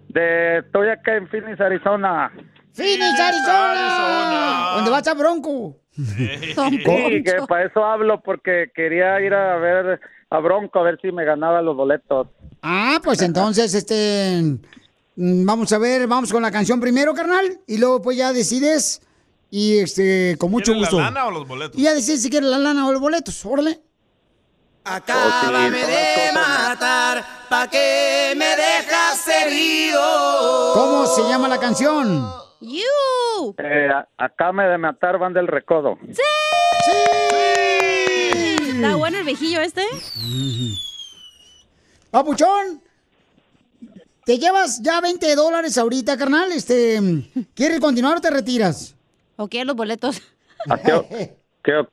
S21: De, estoy acá en Phoenix, Arizona.
S3: ¡Phoenix, Arizona! ¿Dónde va a Bronco?
S21: Sí, que para eso hablo, porque quería ir a ver a Bronco, a ver si me ganaba los boletos.
S3: Ah, pues entonces, este... mm, Vamos a ver, vamos con la canción primero, carnal, y luego pues ya decides, y este, con mucho
S5: ¿Quieres
S3: gusto.
S5: la lana o los boletos?
S3: Y ya decides si quieres la lana o los boletos, órale.
S7: Acábame de matar, pa' que me dejas herido.
S3: ¿Cómo se llama la canción?
S4: You.
S21: Eh, a- acá me de matar van del recodo.
S4: ¿Está bueno el viejillo este?
S3: Papuchón, te llevas ya 20 dólares ahorita, carnal. Este, ¿quieres continuar o te retiras?
S4: ¿O quieres los boletos?
S21: ¿A qué- qué-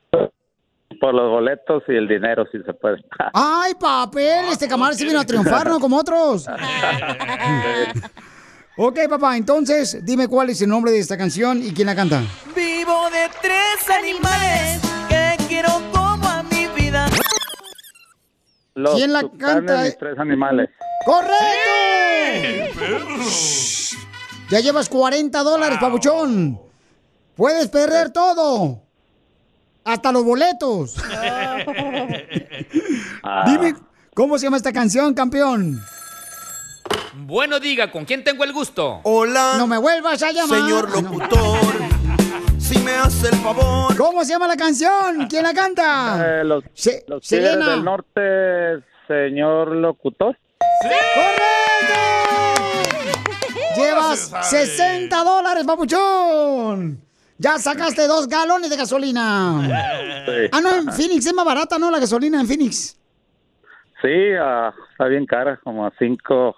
S21: por los boletos y el dinero, si se puede.
S3: Ay, papel, este camarada se vino a triunfar, no como otros. ok, papá, entonces dime cuál es el nombre de esta canción y quién la canta.
S7: Vivo de tres animales que quiero como a mi vida.
S21: Los
S3: ¿Quién la canta?
S21: mis tres animales.
S3: ¡Correcto! Ya llevas 40 dólares, papuchón. Puedes perder todo. Hasta los boletos.
S21: Ah.
S3: Dime, ¿cómo se llama esta canción, campeón?
S22: Bueno, diga, ¿con quién tengo el gusto?
S3: Hola. No me vuelvas a llamar.
S22: Señor
S3: locutor, si me hace el favor. ¿Cómo se llama la canción? ¿Quién la canta?
S21: Eh, los
S3: Se-
S21: los Tigres
S3: Selena.
S21: del Norte, señor locutor.
S3: Llevas
S21: se sabe.
S3: 60 dólares, papuchón. Ya sacaste dos galones de gasolina.
S21: Sí.
S3: Ah, no, en Phoenix es más barata, ¿no? La gasolina en Phoenix.
S21: Sí, ah, está bien cara, como a cinco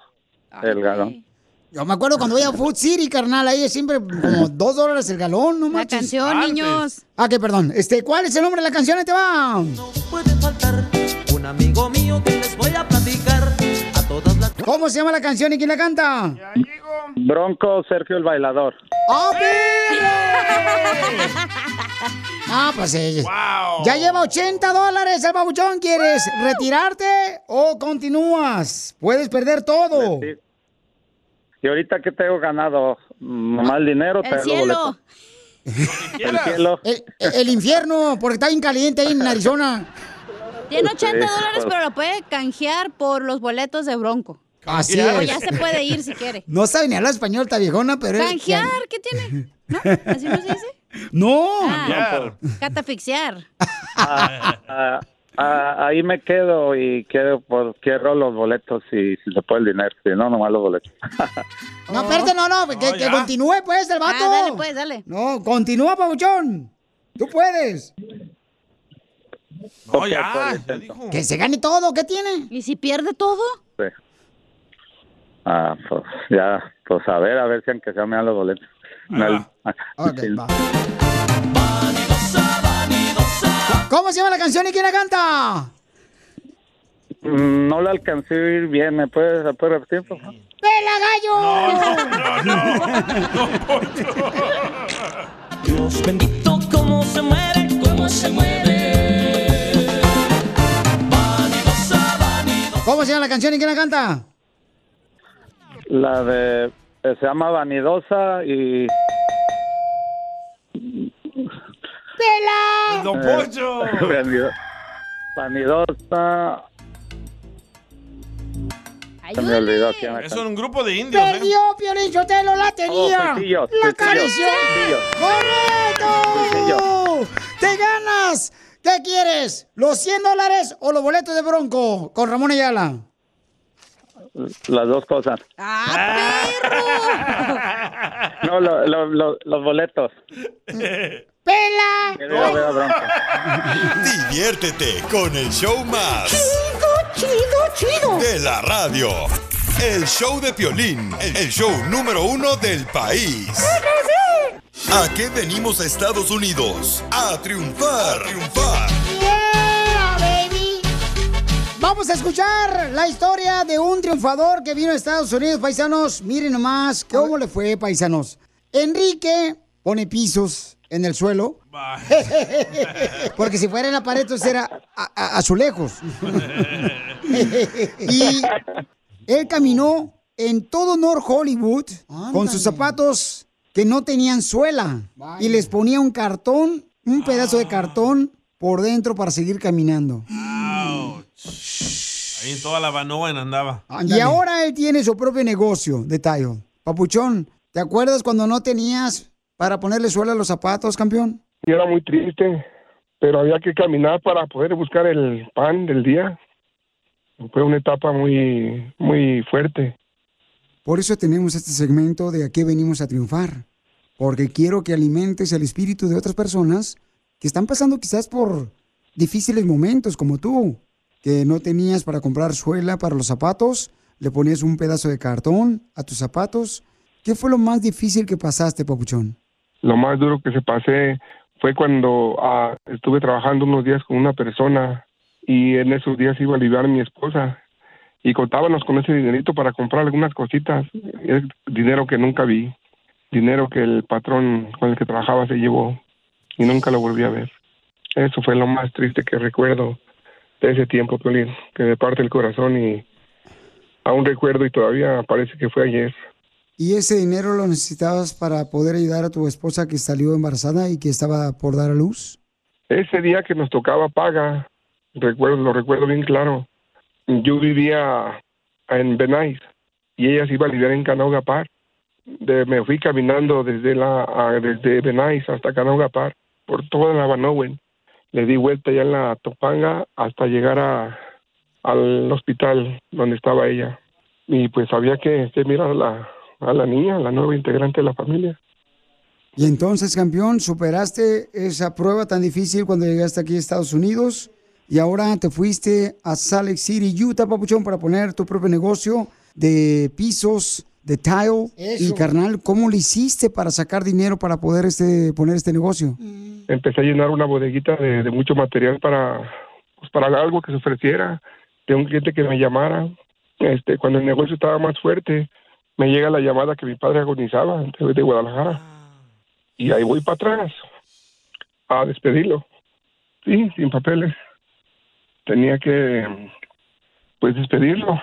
S21: el galón.
S3: Yo me acuerdo cuando voy a Food City, carnal, ahí es siempre como dos dólares el galón, ¿no La
S4: canción, niños.
S3: Ah, que perdón. Este, ¿cuál es el nombre de la canción? Ahí te va.
S7: Un amigo mío que les voy
S3: ¿Cómo se llama la canción y quién la canta?
S21: Bronco Sergio el bailador.
S3: ¡Ah, Ah, pues eh, ya lleva 80 dólares el babuchón. ¿Quieres retirarte o continúas? Puedes perder todo.
S21: Y ahorita que tengo ganado, más dinero,
S3: El cielo.
S21: El cielo.
S3: El, el infierno, porque está bien caliente ahí en Arizona.
S4: Tiene 80
S21: Sí,
S4: dólares,
S21: pues.
S4: pero lo puede canjear por los boletos de Bronco.
S3: Así
S4: O
S3: es.
S4: ya se puede ir si quiere.
S3: No sabe ni hablar español, está viejona, pero... es-
S4: ¿Canjear? ¿Qué tiene? ¿No? ¿Así no se dice?
S3: No.
S4: Ah, catafixiar.
S21: Ah, ah, ah, ahí me quedo y quiero, pues, quiero los boletos y si se puede el dinero. Si no, nomás los boletos.
S3: No, espérate, no, no, que, que continúe pues el vato.
S4: Ah, dale, pues, dale.
S3: No, continúa, Pabuchón. Tú puedes.
S21: Ok,
S5: ya,
S21: pues,
S5: ya dijo.
S3: Que se gane todo, ¿qué tiene?
S4: ¿Y si pierde todo?
S21: Ah, pues ya, pues a ver, a ver si aunque sea me dan los boletos.
S3: ¿Cómo se llama la canción y quién la canta?
S21: Mm, No lo alcancé a oír bien, ¿me puedes, ¿me puedes repetir, por favor?
S3: ¡Pela
S7: Dios bendito, cómo se mueve, cómo se mueve. Vanidosa, vanidosa.
S3: ¿Cómo se llama la canción y quién la canta?
S21: La de, eh, se llama Vanidosa y...
S3: ¡Pela!
S5: ¡Don
S21: Eh! Vanido- Vanidosa... Se me olvidó quién
S5: un grupo de indios, ¿eh?
S3: Perdió, Piolín Sotelo, la tenía.
S21: Oh,
S3: la acarició. ¡Correcto! ¡Te ganas! ¿Qué quieres? ¿Los 100 dólares o los boletos de Bronco con Ramón Ayala?
S21: Las dos cosas.
S4: ¡Ah,
S21: No, lo- lo- lo- los boletos.
S3: ¡Pela!
S2: Diviértete con el show más.
S1: Chido, chido, chido.
S2: De la radio. El show de Piolín. El show número uno del país. ¿A qué venimos a Estados Unidos? A triunfar. A triunfar.
S3: Vamos a escuchar la historia de un triunfador que vino a Estados Unidos, paisanos. Miren nomás cómo le fue, paisanos. Enrique pone pisos en el suelo. Porque si fuera en la pared, entonces era a- a- azulejos. y él caminó en todo North Hollywood con sus zapatos que no tenían suela y les ponía un cartón, un pedazo de cartón por dentro para seguir caminando.
S5: Ahí en toda la Vanoa andaba.
S3: Y ahora él tiene su propio negocio de tallo. Papuchón, ¿te acuerdas cuando no tenías para ponerle suela a los zapatos, campeón?
S23: Y era muy triste, pero había que caminar para poder buscar el pan del día. Fue una etapa muy, muy fuerte.
S3: Por eso tenemos este segmento de a qué venimos a triunfar. Porque quiero que alimentes el espíritu de otras personas que están pasando quizás por difíciles momentos como tú, que no tenías para comprar suela para los zapatos, le ponías un pedazo de cartón a tus zapatos. ¿Qué fue lo más difícil que pasaste, Papuchón?
S23: Lo más duro que se pasé fue cuando ah, estuve trabajando unos días con una persona y en esos días iba a aliviar a mi esposa y contábamos con ese dinerito para comprar algunas cositas, es dinero que nunca vi, dinero que el patrón con el que trabajaba se llevó y nunca lo volví a ver. Eso fue lo más triste que recuerdo de ese tiempo, Piolín, que me parte el corazón y aún recuerdo y todavía parece que fue ayer.
S3: ¿Y ese dinero lo necesitabas para poder ayudar a tu esposa que salió embarazada y que estaba por dar a luz?
S23: Ese día que nos tocaba paga, recuerdo, lo recuerdo bien claro. Yo vivía en Benais y ella se iba a lidiar en Canaugapar. De, me fui caminando desde la a- desde Benais hasta Canaugapar por toda la Banowen. Le di vuelta ya en la Topanga hasta llegar a, al hospital donde estaba ella. Y pues había que, mirar a la, a la niña, la nueva integrante de la familia.
S3: Y entonces, campeón, superaste esa prueba tan difícil cuando llegaste aquí a Estados Unidos y ahora te fuiste a Salt Lake City, Utah, papuchón, para poner tu propio negocio de pisos, de tile.
S23: Eso.
S3: Y carnal, ¿cómo le hiciste para sacar dinero para poder este, poner este negocio?
S23: empecé a llenar una bodeguita de, de mucho material para pues, para algo que se ofreciera de un cliente que me llamara este cuando el negocio estaba más fuerte me llega la llamada que mi padre agonizaba de, de Guadalajara y ahí voy para atrás a despedirlo sí sin papeles tenía que pues despedirlo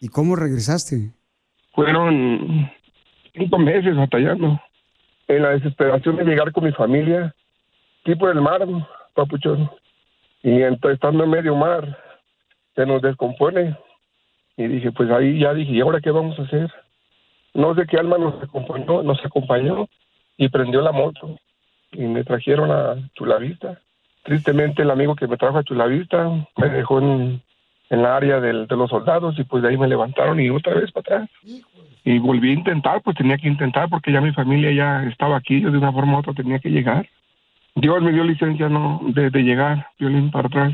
S3: ¿Y cómo regresaste?
S23: Fueron cinco meses batallando en la desesperación de llegar con mi familia tipo del mar papuchón. Y ent- estando en medio mar se nos descompone. Y dije pues ahí ya dije y ahora qué vamos a hacer no sé qué alma nos acompañó nos acompañó y prendió la moto. Y me trajeron a Chulavista. Tristemente el amigo que me trajo a Chulavista me dejó en, en la área del- de los soldados y pues de ahí me levantaron y otra vez para atrás y volví a intentar, pues tenía que intentar porque ya mi familia ya estaba aquí, yo de una forma u otra tenía que llegar. Dios me dio licencia no de, de llegar, violín para atrás.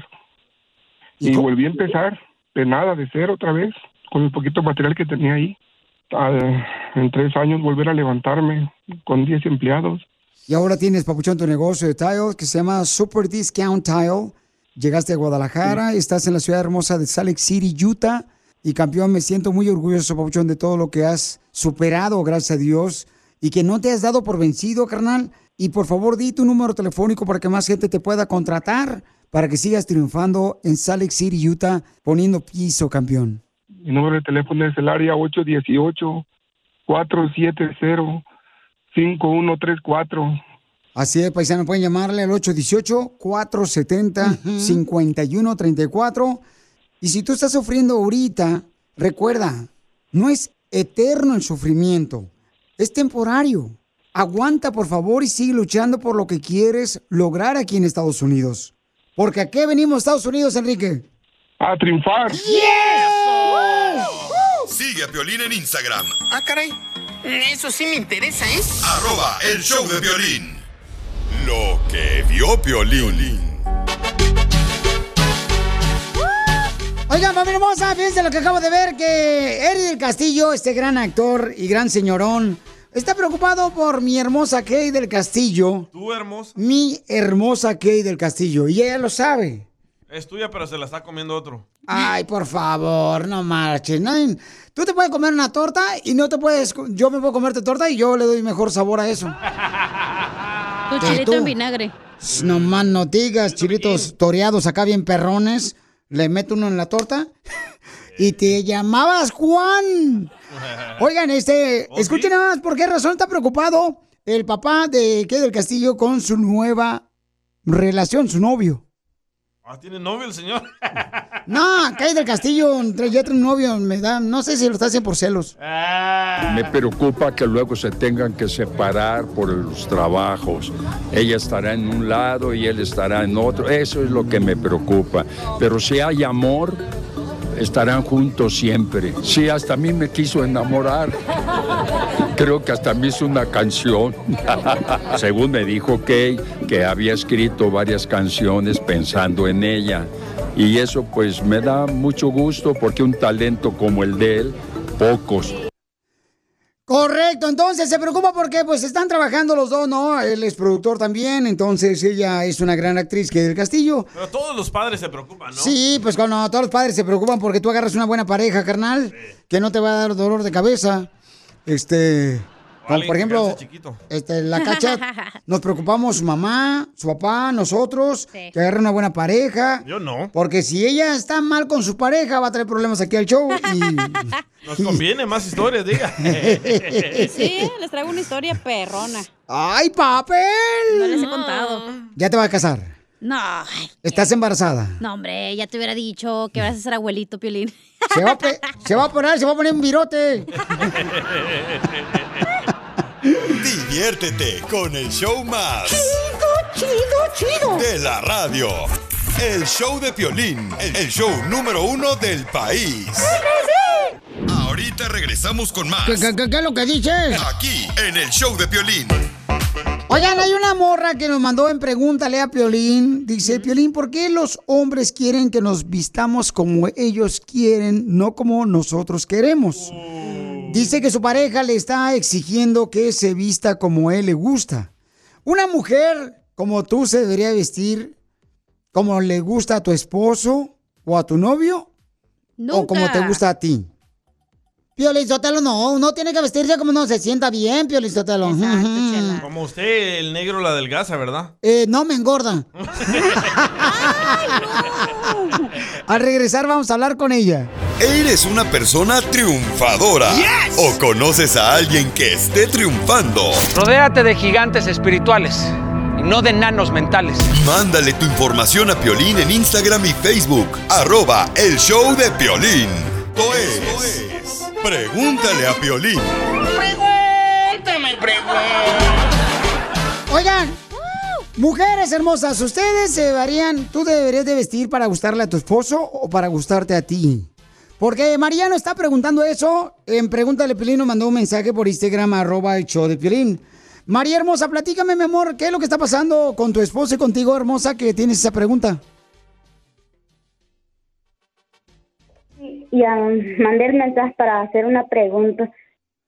S23: Y volví a empezar de nada, de cero otra vez, con el poquito material que tenía ahí. Al- en tres años volver a levantarme con 10 empleados.
S3: Y ahora tienes, papuchón, tu negocio de tile que se llama Super Discount Tile. Llegaste a Guadalajara, estás en la ciudad hermosa de Salt Lake City, Utah. Y campeón, me siento muy orgulloso, papuchón, de todo lo que has superado, gracias a Dios. Y que no te has dado por vencido, carnal. Y por favor, di tu número telefónico para que más gente te pueda contratar, para que sigas triunfando en Salt Lake City, Utah, poniendo piso, campeón.
S23: Mi número de teléfono es el área 818-470-5134.
S3: Así es, paisano, pueden llamarle al 818-470-5134. Y si tú estás sufriendo ahorita, recuerda, no es eterno el sufrimiento, es temporario. Aguanta, por favor, y sigue luchando por lo que quieres lograr aquí en Estados Unidos. Porque ¿a qué venimos a Estados Unidos, Enrique?
S23: A triunfar.
S2: Sigue a Piolín en Instagram,
S14: Ah, caray. Eso sí me interesa, ¿eh?
S2: arroba el show de violín. Lo que vio Piolín.
S3: Oigan, familia hermosa, fíjense lo que acabo de ver, que Eddie del Castillo, este gran actor y gran señorón, está preocupado por mi hermosa Kay del Castillo.
S5: Tú, hermosa.
S3: Mi hermosa Kay del Castillo, y ella lo sabe.
S5: Es tuya, pero se la está comiendo otro.
S3: Ay, por favor, no marches. no Tú te puedes comer una torta y no te puedes... Yo me puedo comer tu torta y yo le doy mejor sabor a eso.
S4: Tu
S3: ¿Y
S4: chilito en vinagre.
S3: No más no digas, chilitos toreados acá bien perrones. Le meto uno en la torta. Y te llamabas Juan. Oigan, este, escuchen nada más por qué razón está preocupado el papá de ¿qué? del Castillo con su nueva relación, su novio.
S5: Ah, ¿Tiene novio el señor?
S3: No, Kay del Castillo, ya un novio, me da, no sé si lo está haciendo por celos.
S24: Me preocupa que luego se tengan que separar por los trabajos. Ella estará en un lado y él estará en otro. Eso es lo que me preocupa. Pero si hay amor, estarán juntos siempre. Sí, hasta a mí me quiso enamorar. Creo que hasta me hizo una canción. Según me dijo Kay, que había escrito varias canciones pensando en ella. Y eso pues me da mucho gusto porque un talento como el de él, pocos.
S3: Correcto, entonces se preocupa porque pues están trabajando los dos, ¿no? Él es productor también, entonces ella es una gran actriz que del Castillo.
S5: Pero todos los padres se preocupan, ¿no?
S3: Sí, pues cuando todos los padres se preocupan porque tú agarras una buena pareja, carnal, que no te va a dar dolor de cabeza. Este, como por ejemplo, este, la cacha, nos preocupamos su mamá, su papá, nosotros,
S5: Sí.
S3: que agarre una buena pareja.
S5: Yo no.
S3: Porque si ella está mal con su pareja, va a traer problemas aquí al show. Y...
S5: Nos conviene más historias, diga.
S4: Sí, les traigo una historia perrona.
S3: ¡Ay, papel!
S4: No les he contado.
S3: Ya te vas a casar.
S4: No, ay,
S3: Estás embarazada.
S4: no, hombre, ya te hubiera dicho que vas a ser abuelito, Piolín.
S3: Se va, a pe- se va a poner, se va a poner un virote.
S2: Diviértete con el show más.
S1: Chido, chido, chido.
S2: De la radio. El show de Piolín. El show número uno del país. Ahorita regresamos con más.
S3: ¿Qué, qué- qué- qué es lo que dices?
S2: Aquí, en el show de Piolín.
S3: Oigan, hay una morra que nos mandó en Pregúntale a Piolín. Dice, Piolín, ¿por qué los hombres quieren que nos vistamos como ellos quieren, no como nosotros queremos? Dice que su pareja le está exigiendo que se vista como él le gusta. Una mujer como tú se debería vestir como le gusta a tu esposo o a tu novio o como te gusta a ti. Piolín Sotelo, no, uno tiene que vestirse como no se sienta bien, Piolín Sotelo. Ujú.
S5: Como usted, el negro la adelgaza, ¿verdad?
S3: Eh, no me engorda. Al regresar vamos a hablar con ella.
S2: ¿Eres una persona triunfadora? ¿O conoces a alguien que esté triunfando?
S25: Rodéate de gigantes espirituales y no de enanos mentales.
S2: Mándale tu información a Piolín en Instagram y Facebook. Arroba el show de Piolín. Esto es, Pregúntale a Piolín.
S1: Pregúntame,
S3: Oigan, mujeres hermosas, ¿ustedes se varían, tú deberías de vestir para gustarle a tu esposo o para gustarte a ti? Porque Mariano está preguntando eso. En Pregúntale Piolín nos mandó un mensaje por Instagram, arroba el show de Piolín. María hermosa, platícame, mi amor, ¿qué es lo que está pasando con tu esposo y contigo, hermosa, que tienes esa pregunta?
S20: Y um, mandé el mensaje para hacer una pregunta.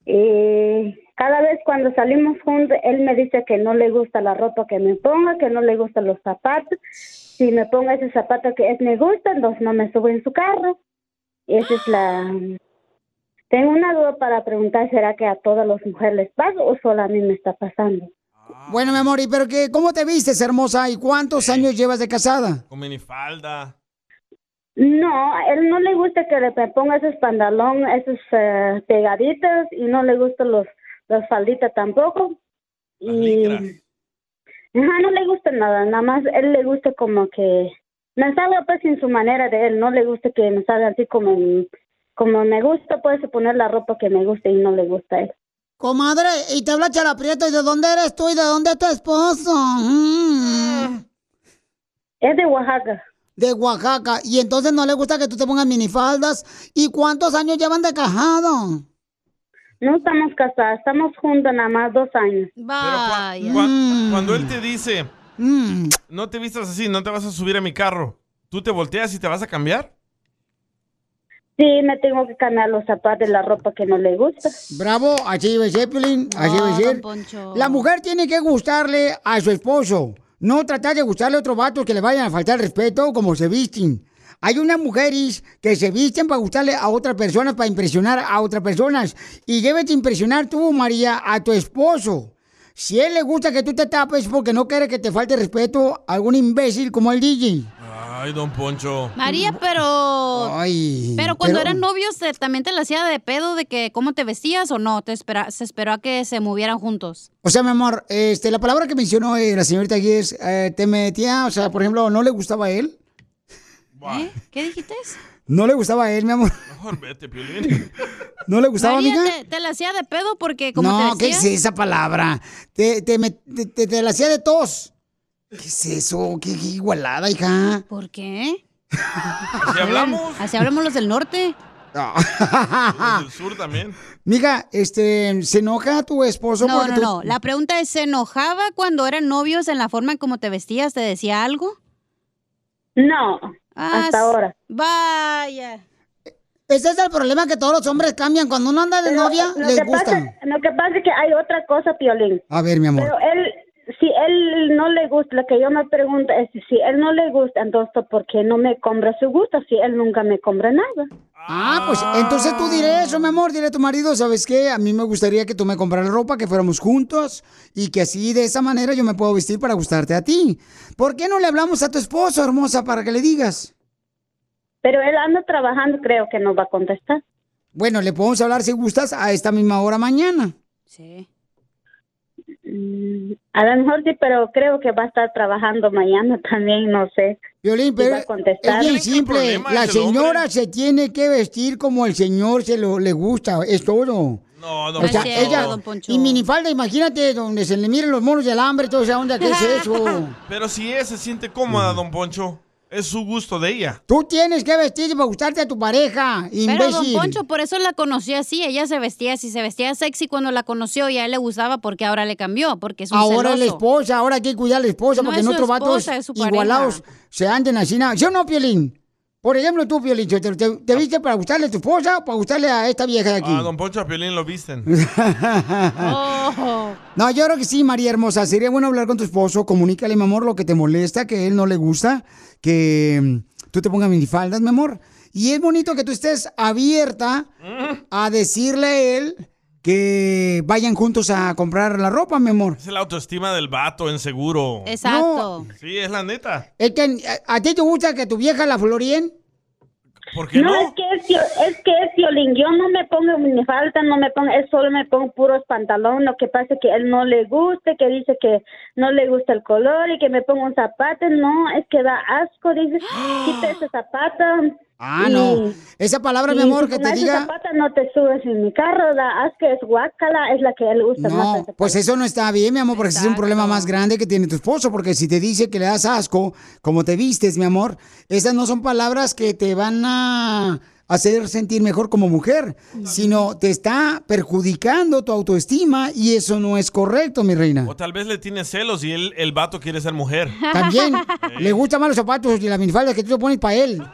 S20: Eh, cada vez cuando salimos juntos, él me dice que no le gusta la ropa que me ponga, que no le gustan los zapatos. Si me pongo ese zapato que él me gusta, entonces no me subo en su carro. Esa es la... Tengo una duda para preguntar, ¿será que a todas las mujeres les pasa o solo a mí me está pasando?
S3: Bueno, mi amor, ¿y pero qué, cómo te vistes, hermosa? ¿Y cuántos años llevas de casada?
S5: Con minifalda.
S20: No, a él no le gusta que le ponga esos pantalones, esos eh, pegaditos y no le gustan los las falditas tampoco. y ajá, no le gusta nada, nada más él le gusta como que me salga pues en su manera de él, no le gusta que me salga así como como me gusta, puedes poner la ropa que me gusta y no le gusta a él.
S3: Comadre, y te habla Chela Prieto, ¿y de dónde eres tú y de dónde es tu esposo? Mm.
S20: Es de Oaxaca.
S3: De Oaxaca. Y entonces no le gusta que tú te pongas minifaldas. ¿Y cuántos años llevan de casado?
S20: No estamos casados, estamos juntos nada más dos años.
S4: Vaya.
S5: Cuan- Cuando él te dice,
S3: Mm.
S5: no te vistas así, no te vas a subir a mi carro, ¿tú te volteas y te vas a cambiar?
S20: Sí, me tengo que cambiar los zapatos y la ropa que no le gusta.
S3: Bravo, así debe ser, Piolín, así debe
S20: No,
S3: ser.
S20: Poncho.
S3: La mujer tiene que gustarle a su esposo, no tratar de gustarle a otro vato que le vayan a faltar respeto como se visten. Hay unas mujeres que se visten para gustarle a otras personas, para impresionar a otras personas. Y debes de impresionar tú, María, a tu esposo. Si él le gusta que tú te tapes porque no quiere que te falte respeto a algún imbécil como el DJ.
S5: Ay, don Poncho.
S4: María, pero.
S3: Ay.
S4: Pero cuando
S3: pero-
S4: eran novios, ¿te- ¿también te la hacía de pedo de que cómo te vestías o no? ¿Te espera, ¿Se esperó a que se movieran juntos?
S3: O sea, mi amor, este, la palabra que mencionó eh, la señorita aquí es, eh, te metía, o sea, por ejemplo, ¿no le gustaba a él?
S4: ¿Eh? ¿Qué dijiste?
S3: ¿No le gustaba a él, mi amor?
S5: Mejor vete, Piolín.
S3: ¿No le gustaba,
S4: María,
S3: amiga?
S4: te, te la hacía de pedo porque como
S3: No,
S4: te
S3: ¿qué
S4: decías?
S3: es esa palabra? Te, te, met- te, te- te la hacía de tos. ¿Qué es eso? ¿Qué, qué igualada, hija?
S4: ¿Por qué?
S5: ¿Así hablamos?
S4: Así hablamos los del norte.
S5: Los del sur también.
S3: Mija, este, ¿se enoja tu esposo
S4: No, no,
S3: tú-
S4: no. La pregunta es, ¿se enojaba cuando eran novios en la forma en cómo te vestías? ¿Te decía algo?
S20: No,
S4: Ah,
S20: hasta ahora.
S4: Vaya.
S3: Ese es el problema que todos los hombres cambian. Cuando uno anda de
S20: Pero
S3: novia,
S20: lo
S3: les
S20: que
S3: gusta.
S20: Pasa, lo que pasa es que hay otra cosa, Piolín.
S3: A ver, mi amor.
S20: Pero él, si él no le gusta, lo que yo me pregunto es si él no le gusta, entonces ¿por qué no me compra su gusto si él nunca me compra nada?
S3: Ah, pues entonces tú diré eso, mi amor. Dile a tu marido, ¿sabes qué? A mí me gustaría que tú me compraras ropa, que fuéramos juntos y que así de esa manera yo me puedo vestir para gustarte a ti. ¿Por qué no le hablamos a tu esposo, hermosa, para que le digas?
S20: Pero él anda trabajando, creo que no va a contestar.
S3: Bueno, le podemos hablar si gustas a esta misma hora mañana.
S4: Sí.
S20: Mm, A lo mejor sí, pero creo que va a estar trabajando mañana también, no sé.
S3: Violín, pero es bien simple. La señora se tiene que vestir como el señor se lo le gusta, es todo.
S5: No,
S3: O sea, ella, y minifalda, imagínate, donde se le miren los monos del hambre, toda esa onda, ¿qué es eso?
S5: Pero si ella se siente cómoda, don Poncho, es su gusto de ella.
S3: Tú tienes que vestirte para gustarte a tu pareja,
S4: Pero don
S3: imbécil.
S4: Poncho, por eso la conoció así. Ella se vestía así, se vestía sexy cuando la conoció y a él le gustaba porque ahora le cambió, porque es un
S3: Ahora es la
S4: celoso.
S3: esposa, ahora hay que cuidar a la esposa,
S4: No
S3: porque
S4: es
S3: en
S4: su
S3: otros vatos
S4: es su
S3: igualados se anden así. nada. ¿Sí o no, Piolín? Por ejemplo, tú, Piolín, ¿te, te, te viste para gustarle a tu esposa o para gustarle a esta vieja de aquí?
S5: Ah, don Poncho a Piolín lo visten.
S3: No, yo creo que sí, María Hermosa. Sería bueno hablar con tu esposo. Comunícale, mi amor, lo que te molesta, que a él no le gusta, que mm, tú te pongas minifaldas, mi amor. Y es bonito que tú estés abierta a decirle a él que vayan juntos a comprar la ropa, mi amor.
S5: Es la autoestima del vato en seguro.
S4: Exacto.
S5: Sí, es la neta.
S3: Es que, ¿a, a ti te gusta que tu vieja la florien?
S5: ¿Por qué
S20: no,
S5: no?
S20: es que es, es que es violín. Yo no me pongo ni falta, no me pongo, él solo me pongo puros pantalones. Lo que pasa es que él no le gusta, que dice que no le gusta el color y que me pongo un zapato. No, es que da asco. Dice, quita ese zapato.
S3: Ah,
S20: Y-
S3: no. Esa palabra, mi amor, que te diga...
S20: no te subes en mi carro, da asco, es guácala, es la que a él le gusta más.
S3: No, pues eso no está bien, mi amor, porque ese es un problema más grande que tiene tu esposo, porque si te dice que le das asco, como te vistes, mi amor, esas no son palabras que te van a hacer sentir mejor como mujer, sino te está perjudicando tu autoestima y eso no es correcto, mi reina.
S5: O tal vez le tiene celos y él, el vato quiere ser mujer.
S3: También le gustan más los zapatos y la minifalda que tú te pones para él.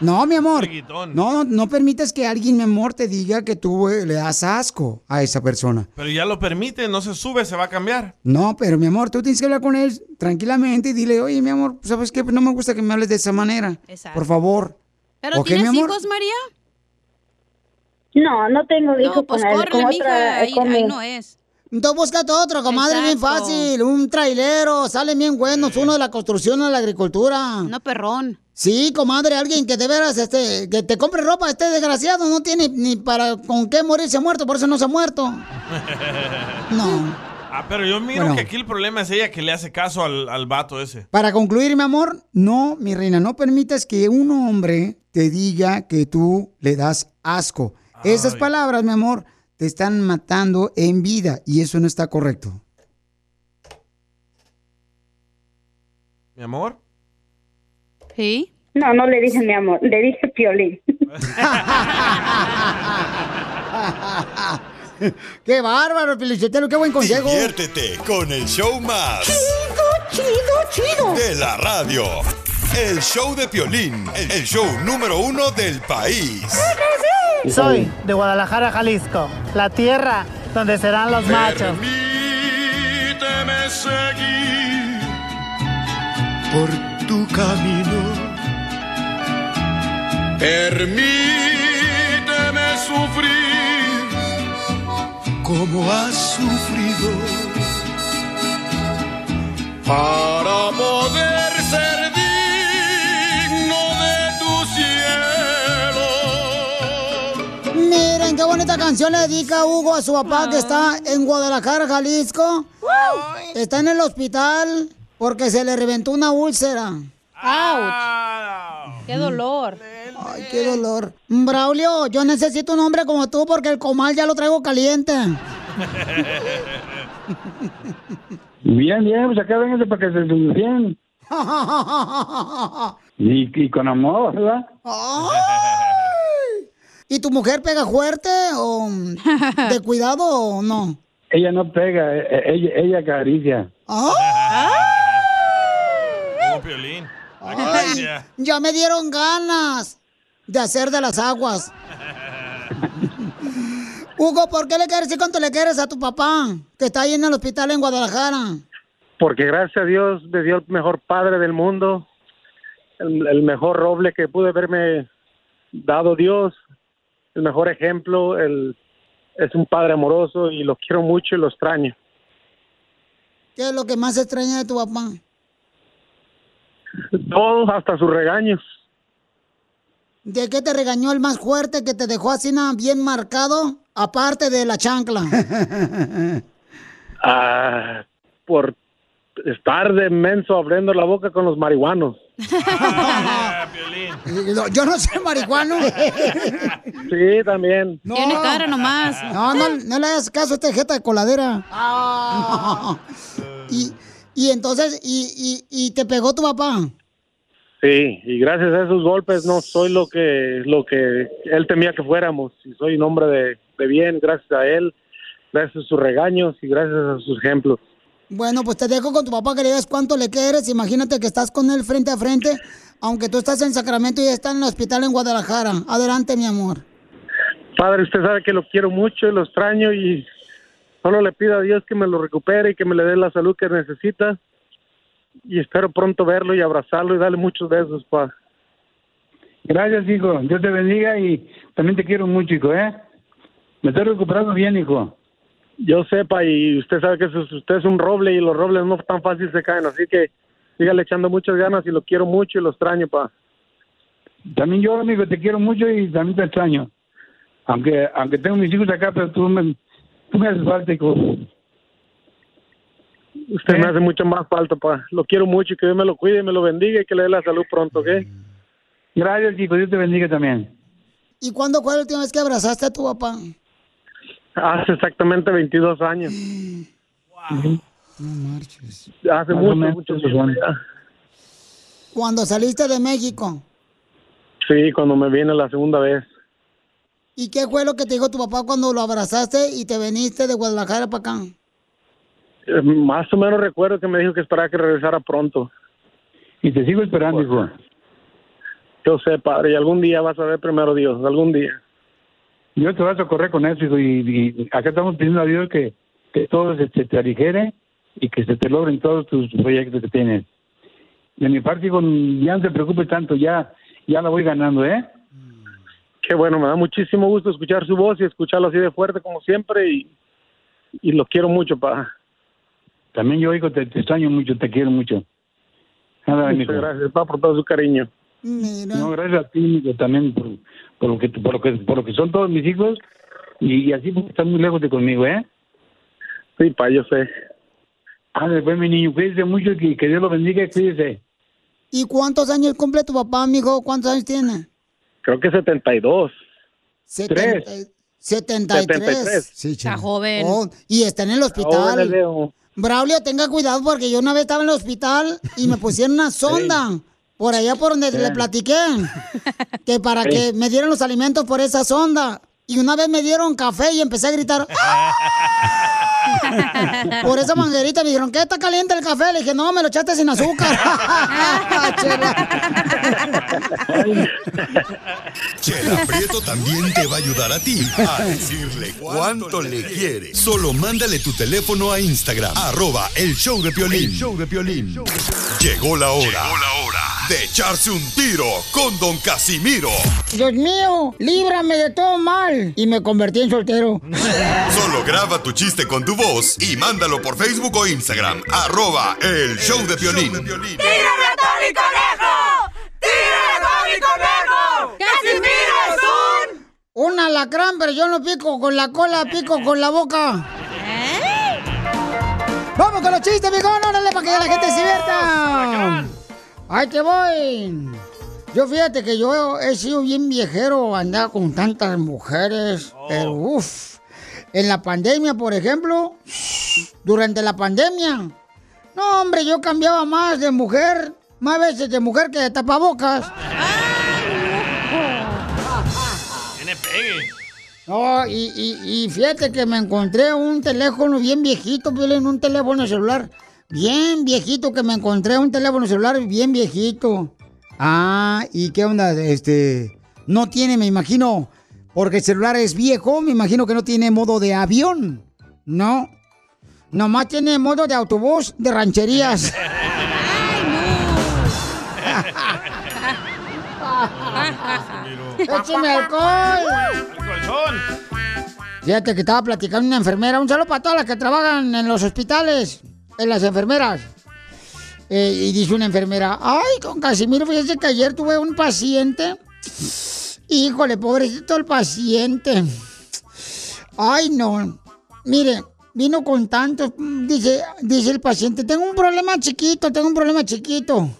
S3: No, mi amor. No, no, no permites que alguien, mi amor, te diga que tú eh, le das asco a esa persona.
S5: Pero ya lo permite, no se sube, se va a cambiar.
S3: No, pero mi amor, tú tienes que hablar con él tranquilamente y dile, oye, mi amor, ¿sabes qué? No me gusta que me hables de esa manera.
S4: Exacto.
S3: Por favor.
S4: ¿Pero
S3: ¿Ok,
S4: tienes
S3: mi amor?
S4: hijos, María?
S20: No, no tengo hijos
S4: pues
S20: con él.
S4: córrele,
S20: con
S4: mija,
S20: otra,
S4: ahí-
S20: con
S4: ahí
S20: mi-
S4: no es.
S3: Entonces búscate otro, comadre, bien fácil. Un trailero, salen bien buenos. Uno de la construcción o de la agricultura.
S4: No, perrón.
S3: Sí, comadre, alguien que de veras, este, que te compre ropa, este desgraciado, no tiene ni para con qué morirse muerto, por eso no se ha muerto. No.
S5: Ah, pero yo miro
S3: Bueno.
S5: que aquí el problema es ella que le hace caso al, al vato ese.
S3: Para concluir, mi amor, no, mi reina, no permitas que un hombre te diga que tú le das asco. Esas
S5: Ay.
S3: palabras, mi amor, te están matando en vida y eso no está correcto.
S5: ¿Mi amor?
S4: ¿Sí?
S20: No, no le dije mi amor, le dije piolín.
S3: ¡Qué bárbaro, Felicitero! ¡Qué buen consejo!
S2: Diviértete con el show más.
S1: Chido, chido.
S2: De la radio. El show de Piolín, el show número uno del país.
S26: Soy de Guadalajara, Jalisco, la tierra donde serán los machos.
S27: Permíteme seguir por tu camino. Permíteme sufrir cómo has sufrido para poder ser digno de tu cielo.
S3: Miren qué bonita canción le dedica Hugo a su papá que está en Guadalajara, Jalisco. Está en el hospital porque se le reventó una úlcera.
S5: ¡Auch! ¡Qué dolor! Mm.
S3: Ay, qué dolor. Braulio, yo necesito un hombre como tú porque el comal ya lo traigo caliente.
S28: Bien, bien, pues acá vénganse para que se bien. Y, y con amor, ¿verdad?
S3: Ay. ¿Y tu mujer pega fuerte o de cuidado o no?
S28: Ella no pega, eh, eh, ella, ella acaricia.
S3: Ay,
S29: caricia.
S3: ya me dieron ganas de hacer de las aguas. Hugo, ¿por qué le quieres decir cuánto le quieres a tu papá que está ahí en el hospital en Guadalajara?
S28: Porque gracias a Dios me dio el mejor padre del mundo, el, el mejor roble que pude haberme dado Dios, el mejor ejemplo, el, es un padre amoroso y lo quiero mucho y lo extraño.
S3: ¿Qué es lo que más extraña de tu papá?
S28: Todo, hasta sus regaños.
S3: ¿De qué te regañó el más fuerte que te dejó así nada bien marcado? Aparte de la chancla.
S28: Ah, por estar de menso abriendo la boca con los marihuanos.
S3: Yo no soy marihuano.
S28: Sí, también.
S5: Tiene cara nomás.
S3: No, no, no le hagas caso a este jeta de coladera. y, y entonces, y, y, y te pegó tu papá.
S28: Sí, y gracias a esos golpes no soy lo que lo que él temía que fuéramos. Y soy un hombre de, de bien gracias a él, gracias a sus regaños y gracias a sus ejemplos.
S3: Bueno, pues te dejo con tu papá que le digas cuánto le quieres. Imagínate que estás con él frente a frente, aunque tú estás en Sacramento y está en el hospital en Guadalajara. Adelante, mi amor.
S28: Padre, usted sabe que lo quiero mucho y lo extraño y solo le pido a Dios que me lo recupere y que me le dé la salud que necesita. Y espero pronto verlo y abrazarlo y darle muchos besos, pa.
S30: Gracias, hijo. Dios te bendiga y también te quiero mucho, hijo, ¿eh? Me estoy recuperando bien, hijo.
S28: Yo sepa y usted sabe que usted es un roble y los robles no tan fácil se caen, así que sígale echando muchas ganas y lo quiero mucho y lo extraño, pa.
S30: También yo, amigo, te quiero mucho y también te extraño. Aunque aunque tengo mis hijos acá, pero tú me, tú me haces falta, hijo.
S28: Usted me hace mucho más falta, pa. Lo quiero mucho y que Dios me lo cuide y me lo bendiga y que le dé la salud pronto, ¿ok?
S30: Gracias, hijo. Dios te bendiga también.
S3: ¿Y cuándo fue la última vez que abrazaste a tu papá?
S28: Hace exactamente 22 años.
S3: No marches.
S28: Hace mucho, mucho
S30: son.
S28: ya.
S3: Cuando saliste de México.
S28: Sí, cuando me vine la segunda vez.
S3: ¿Y qué fue lo que te dijo tu papá cuando lo abrazaste y te viniste de Guadalajara para acá?
S28: Más o menos recuerdo que me dijo que esperaba que regresara pronto.
S30: Y te sigo esperando, hijo.
S28: Yo sé, padre, y algún día vas a ver primero Dios, algún día.
S30: Yo te vas a correr con eso, hijo. Y, y acá estamos pidiendo a Dios que, que todo se, se te aligere y que se te logren todos tus proyectos que tienes. De mi parte, hijo, ya no te preocupes tanto. Ya, ya la voy ganando, ¿eh?
S28: Qué bueno, me da muchísimo gusto escuchar su voz y escucharlo así de fuerte como siempre y, y lo quiero mucho, pa.
S30: También yo, hijo, te, te extraño mucho, te quiero mucho. Nada,
S28: Muchas gracias, pa, por todo su cariño.
S30: No, gracias a ti, mijo, también por, por lo que por lo que por lo que son todos mis hijos y, y así porque están muy lejos de conmigo, ¿eh?
S28: Sí, pa, yo sé.
S30: Ándale, pues, mi niño, cuídese mucho y que, que Dios lo bendiga y cuídese.
S3: ¿Y cuántos años cumple tu papá, amigo? ¿Cuántos años tiene?
S28: Creo que 72.
S3: Setenta- 73.
S28: 73.
S3: Sí,
S5: Está joven.
S3: Oh, y está en el hospital.
S28: veo.
S3: Braulio, tenga cuidado porque yo una vez estaba en el hospital y me pusieron una sonda por allá por donde le platiqué. Que para
S28: Sí.
S3: que me dieran los alimentos por esa sonda. Y una vez me dieron café y empecé a gritar. ¡Ah! Por esa manguerita me dijeron, ¿qué está caliente el café? Le dije, no, me lo echaste sin azúcar.
S2: Chela Prieto también te va a ayudar a ti a decirle cuánto le quiere. Solo mándale tu teléfono a Instagram, arroba el show de Piolín. show de Piolín. Llegó la hora, de echarse un tiro con Don Casimiro.
S3: Dios mío, líbrame de todo mal. Y me convertí en soltero.
S2: Solo graba tu chiste con tu voz y mándalo por Facebook o Instagram, arroba el show de Piolín.
S4: ¡Tírame a Tony Conejo! ¡Tírame a Tony Conejo! ¡Casimiro es un
S3: Un alacrán, pero yo no pico con la cola, pico con la boca. ¡Vamos con los chistes, mijón! ¡Órale, para que la gente se divierta! ¡Ahí te voy! Yo fíjate que yo he sido bien viejero, andaba con tantas mujeres, pero uff. En la pandemia, por ejemplo, durante la pandemia, no, hombre, yo cambiaba más de mujer, más veces de mujer que de tapabocas. No, y, y- y fíjate que me encontré un teléfono bien viejito, un teléfono celular. Bien viejito que me encontré un teléfono celular bien viejito. Ah, ¿y qué onda? Este, no tiene, me imagino, porque el celular es viejo, me imagino que no tiene modo de avión. No. Nomás tiene modo de autobús de rancherías. ¡Écheme alcohol!
S5: colchón!
S3: Fíjate que estaba platicando una enfermera. Un saludo para todas las que trabajan en los hospitales, en las enfermeras. Eh, y dice una enfermera, ay, con Casimiro, fíjese que ayer tuve un paciente. Híjole, pobrecito el paciente. Ay, no. Mire, vino con tanto, dice, dice el paciente, tengo un problema chiquito, tengo un problema chiquito.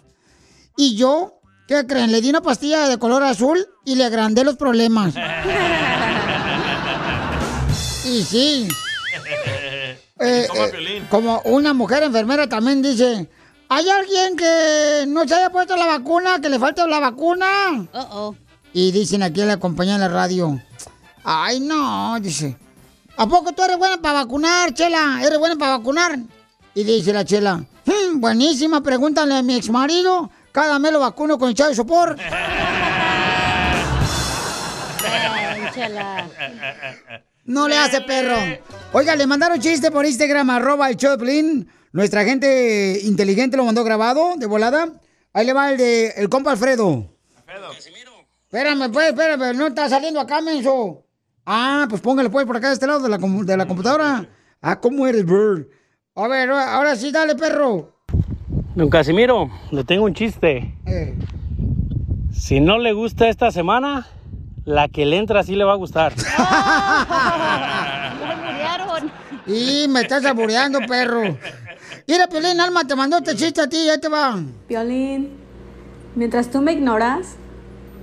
S3: Y yo, ¿qué creen? Le di una pastilla de color azul y le agrandé los problemas. Y sí. Eh, eh, como una mujer enfermera también dice, ¿hay alguien que no se haya puesto la vacuna, que le falta la vacuna? Y dicen aquí en la compañía de la radio, ay no, dice, ¿a poco tú eres buena para vacunar, Chela? ¿Eres buena para vacunar? Y dice la Chela, "Hmm, buenísima, pregúntale a mi ex marido, cada mes lo vacuno con chavo y sopor. No le hace perro. Oiga, le mandaron chiste por Instagram, arroba el Choplin. Nuestra gente inteligente lo mandó grabado, de volada. Ahí le va el de el compa Alfredo. Espérame, pues, espérame, no está saliendo acá, menso. Ah, pues póngale pues por acá de este lado de la, com- de la computadora. Ah, ¿cómo eres, Bird? A ver, ahora sí, dale, perro.
S31: Don Casimiro, le tengo un chiste.
S3: Eh.
S31: Si no le gusta esta semana, la que le entra sí le va a gustar.
S3: Y me estás saboreando, perro. Mira, Piolín, Alma, te mandó este chiste a ti, ahí te va.
S32: Violín, mientras tú me ignoras,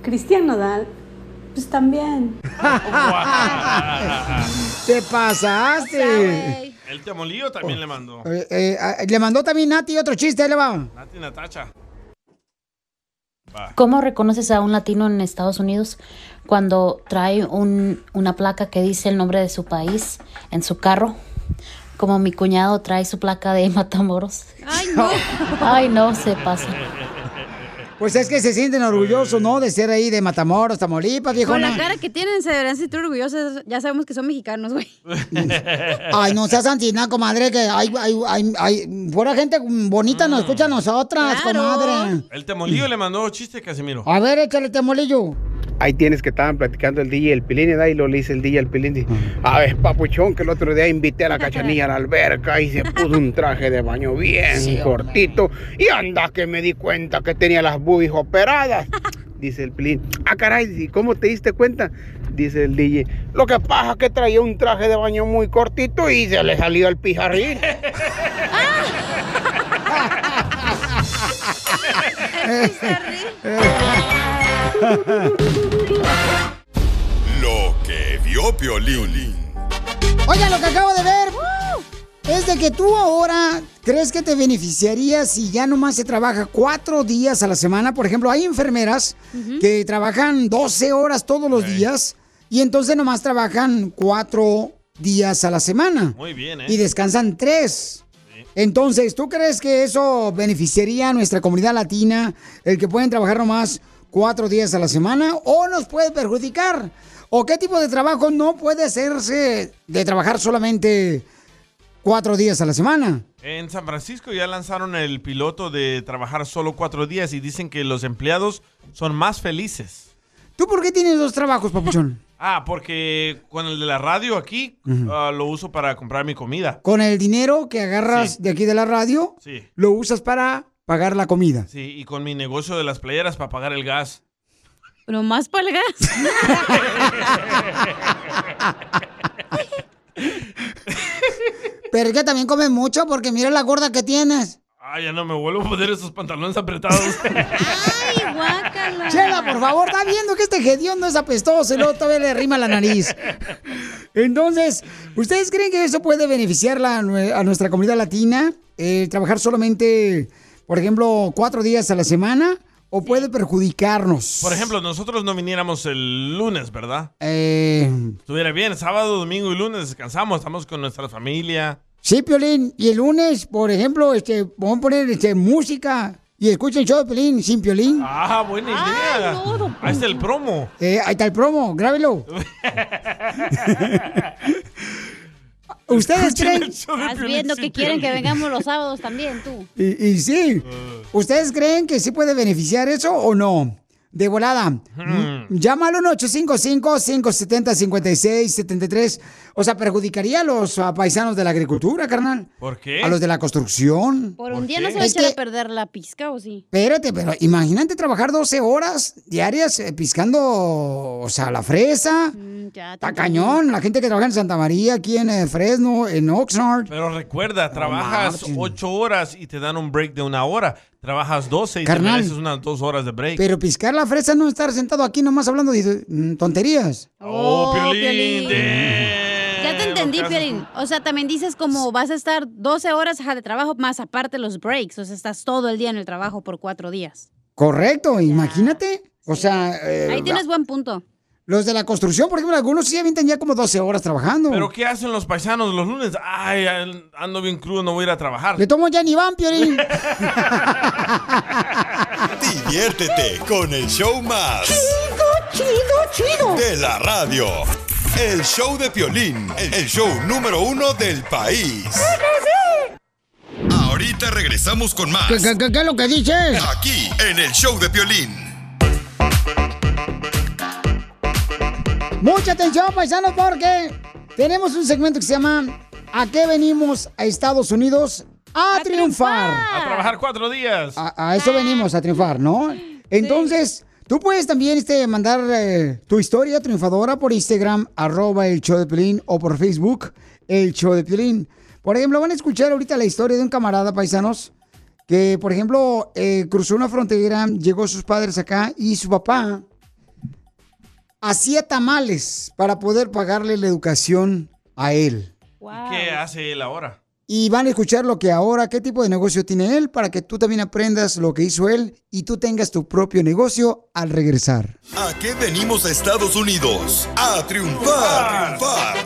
S32: Cristian Nodal, pues también.
S3: Te pasaste.
S5: El temolío también le mandó.
S3: Eh, eh, ah, le mandó también Nati otro chiste, ahí le va.
S5: Nati Natacha.
S33: ¿Cómo reconoces a un latino en Estados Unidos cuando trae un- una placa que dice el nombre de su país en su carro? Como mi cuñado trae su placa de Matamoros.
S4: Ay, no.
S33: Ay, no, se pasa.
S3: Pues es que se sienten orgullosos, ¿no? De ser ahí de Matamoros, Tamaulipas,
S4: Con
S3: viejona.
S4: la cara que tienen se deberían sentir orgullosos. Ya sabemos que son mexicanos, güey.
S3: Ay, no seas antina, comadre, que hay, hay, hay, hay- pura gente bonita nos escucha a nosotras, comadre.
S5: El temolío le mandó chiste, Casimiro.
S3: A ver, échale temolillo.
S34: Ahí tienes que estaban platicando el DJ y el Pilín, ¿verdad? y lo le dice el DJ al Pilín. dice, A ver, papuchón, que el otro día invité a la cachanilla a la alberca y se puso un traje de baño bien
S27: Sí, hombre.
S34: cortito. Y anda que me di cuenta que tenía las boobies operadas. Dice el Pilín. Ah, caray, ¿y cómo te diste cuenta? Dice el DJ. Lo que pasa es que traía un traje de baño muy cortito y se le salió el pijarrín.
S2: Lo que vio Piolín.
S3: Oigan, lo que acabo de ver es de que tú ahora crees que te beneficiaría si ya nomás se trabaja cuatro días a la semana. Por ejemplo, hay enfermeras que trabajan 12 horas todos los días y entonces nomás trabajan cuatro días a la semana.
S5: Muy bien, ¿eh?
S3: Y descansan tres. Entonces, ¿tú crees que eso beneficiaría a nuestra comunidad latina, el que pueden trabajar nomás cuatro días a la semana, o nos puede perjudicar? ¿O qué tipo de trabajo no puede hacerse de trabajar solamente cuatro días a la semana?
S5: En San Francisco ya lanzaron el piloto de trabajar solo cuatro días y dicen que los empleados son más felices.
S3: ¿Tú por qué tienes dos trabajos, papuchón?
S5: Ah, porque con el de la radio aquí ah, lo uso para comprar mi comida.
S3: Con el dinero que agarras de aquí de la radio,
S5: Sí.
S3: lo usas para pagar la comida.
S5: Sí, y con mi negocio de las playeras para pagar el gas.
S4: Nomás para el gas.
S3: Pero es que también comes mucho porque mira la gorda que tienes.
S5: Ah, ya no me vuelvo a poner esos pantalones apretados.
S4: Ay, guácala.
S3: Chela, por favor, está viendo que este hediondo es apestoso y luego todavía le rima la nariz. Entonces, ¿ustedes creen que eso puede beneficiar la- a nuestra comunidad latina? Eh, ¿Trabajar solamente, por ejemplo, cuatro días a la semana? ¿O puede perjudicarnos?
S5: Por ejemplo, nosotros no viniéramos el lunes, ¿verdad?
S3: Eh,
S5: Estuviera bien, sábado, domingo y lunes descansamos, estamos con nuestra familia.
S3: sí, Piolín. Y el lunes, por ejemplo, este, vamos a poner este, música y escuchen el show de Piolín sin Piolín.
S5: Ah, buena idea. Ahí está el promo.
S3: Eh, ahí está el promo, grábelo. ¿Ustedes creen?
S4: Estás viendo que quieren que vengamos los sábados también, tú.
S3: Y, y sí, ¿ustedes creen que sí puede beneficiar eso o no? De volada.
S5: Hmm.
S3: Llámalo al 855-570-5673. O sea, perjudicaría a los paisanos de la agricultura, carnal.
S5: ¿Por qué?
S3: A los de la construcción.
S4: Por un día no se va a echar
S3: que-
S4: a perder la pizca, ¿o sí?
S3: Espérate, pero imagínate trabajar 12 horas diarias eh, piscando, o sea, la fresa.
S4: Mm, ya,
S3: Está cañón. La gente que trabaja en Santa María, aquí en eh, Fresno, en Oxnard.
S5: Pero recuerda, trabajas
S3: marchen.
S5: ocho horas y te dan un break de una hora. Trabajas 12 y
S3: Carnal.
S5: te mereces unas dos horas de break.
S3: Pero piscar la fresa no es estar sentado aquí nomás hablando de mm, tonterías.
S5: Oh, Piolín,
S4: Piolín. Entendí, Piolín. O sea, también dices como vas a estar 12 horas de trabajo más aparte los breaks. O sea, estás todo el día en el trabajo por cuatro días.
S3: Correcto, imagínate. O sea, eh,
S4: Ahí tienes buen punto.
S3: los de la construcción, por ejemplo, algunos sí avientan ya como 12 horas trabajando.
S5: ¿Pero qué hacen los paisanos los lunes? Ay, ando bien crudo, no voy a ir a trabajar.
S3: Le tomo ya ni van, Piolín.
S2: Diviértete con el show más.
S1: Chido, chido, chido.
S2: De la radio. El show de Piolín, el show número uno del país. Ahorita regresamos con más.
S3: ¿Qué, qué- qué- qué es lo que dices?
S2: Aquí, en el show de Piolín.
S3: Mucha atención, paisanos, porque tenemos un segmento que se llama ¿A qué venimos a Estados Unidos? A, triunfar.
S5: A trabajar cuatro días.
S3: A, a eso venimos, a triunfar, ¿no? Entonces, tú puedes también este, mandar eh, tu historia triunfadora por Instagram, arroba el show de Piolín, o por Facebook, el show de Piolín. Por ejemplo, van a escuchar ahorita la historia de un camarada, paisanos, que, por ejemplo, eh, cruzó una frontera, llegó sus padres acá y su papá hacía tamales para poder pagarle la educación a él.
S5: ¿Qué hace él ahora?
S3: Y van a escuchar lo que ahora, qué tipo de negocio tiene él, para que tú también aprendas lo que hizo él y tú tengas tu propio negocio al regresar.
S2: ¿A qué venimos a Estados Unidos? A triunfar, a triunfar.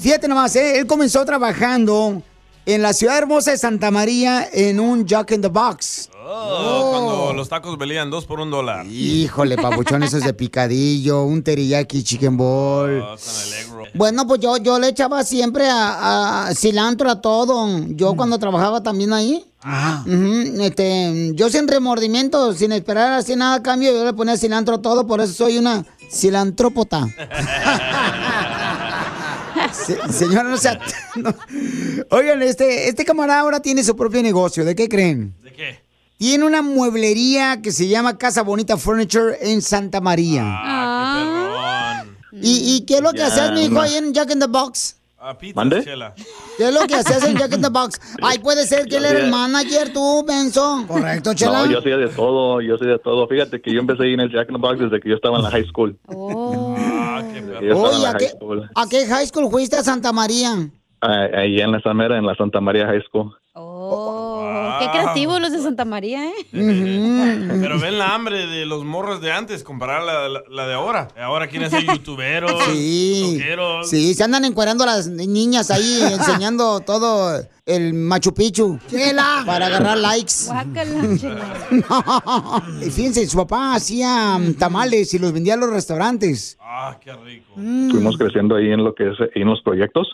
S3: Fíjate nomás, ¿eh? él comenzó trabajando en la ciudad hermosa de Santa María en un Jack in the Box.
S5: Oh, Cuando los tacos valían dos por un dólar.
S3: Híjole, papuchón, eso es de picadillo, un teriyaki chicken ball.
S5: Oh, con el egg roll.
S3: Bueno, pues yo, yo le echaba siempre a, a cilantro a todo. Yo cuando trabajaba también ahí. Ujú, este, yo sin remordimiento, sin esperar así nada a cambio, yo le ponía cilantro a todo, por eso soy una cilantrópota. Se- señora, no sea... no. Oigan, este, este camarada ahora tiene su propio negocio. ¿De qué creen?
S5: ¿De qué?
S3: Tiene una mueblería que se llama Casa Bonita Furniture en Santa María.
S5: Ah,
S3: ¿Y, y qué es lo que hacías, mi hijo, ahí en Jack in the Box?
S5: A pizza,
S35: ¿Mande?
S5: chela.
S3: ¿Qué es lo que hacías en Jack in the Box? Ay, puede ser que él era el manager, tú, Benzo. Correcto, Chela.
S35: No, yo soy de todo, yo soy de todo. Fíjate que yo empecé ahí en el Jack in the Box desde que yo estaba en la high school. Yo estaba en
S3: Oye, ¿a qué,
S35: school.
S3: ¿a qué high school fuiste a Santa María?
S35: Ah, Ahí en la Samera, en la Santa María High School.
S4: Oh, qué creativos los de Santa María, ¿eh?
S5: Pero ven la hambre de los morros de antes comparar la, la- la de ahora. Ahora quieren ser youtuberos,
S3: Sí.
S5: toqueros.
S3: Sí, se andan encuerando las niñas ahí enseñando todo el Machu Picchu. Chela. Para agarrar likes.
S4: Guácala.
S3: Y fíjense, su papá hacía mm, tamales y los vendía a los restaurantes.
S5: Ah, qué rico.
S35: Fuimos creciendo ahí en lo que es, ahí en los proyectos.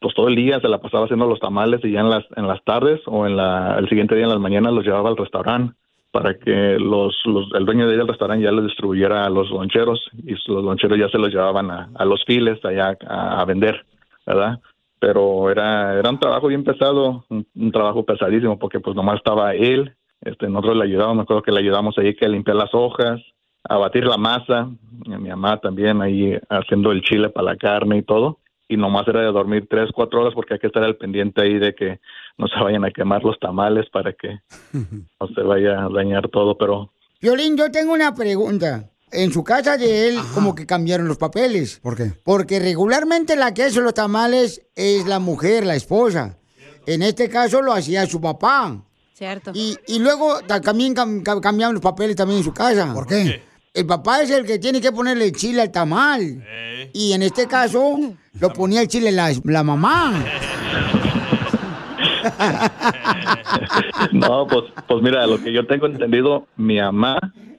S35: Pues todo el día se la pasaba haciendo los tamales y ya en las, en las tardes o en la, el siguiente día en las mañanas los llevaba al restaurante para que los, los, el dueño del restaurante ya les distribuyera a los loncheros y los loncheros ya se los llevaban a, los files allá a, vender, ¿verdad? Pero era, era un trabajo bien pesado, un, trabajo pesadísimo porque pues nomás estaba él, este, nosotros le ayudábamos, me acuerdo que le ayudamos ahí que a limpiar las hojas, a batir la masa, a mi mamá también ahí haciendo el chile para la carne y todo. Y nomás era de dormir tres, cuatro horas porque hay que estar al pendiente ahí de que no se vayan a quemar los tamales para que no se vaya a dañar todo. Pero
S3: Violín, yo tengo una pregunta. En su casa de él, como que cambiaron los papeles.
S28: ¿Por qué?
S3: Porque regularmente la que hace los tamales es la mujer, la esposa. En este caso lo hacía su papá.
S4: Cierto.
S3: Y, y luego ta- también cam- cam- cambiaron los papeles también en su casa.
S28: ¿Por qué?
S3: El papá es el que tiene que ponerle chile al tamal. Y en este caso lo ponía el chile la, la mamá.
S35: no, pues, pues mira, lo que yo tengo entendido, mi mamá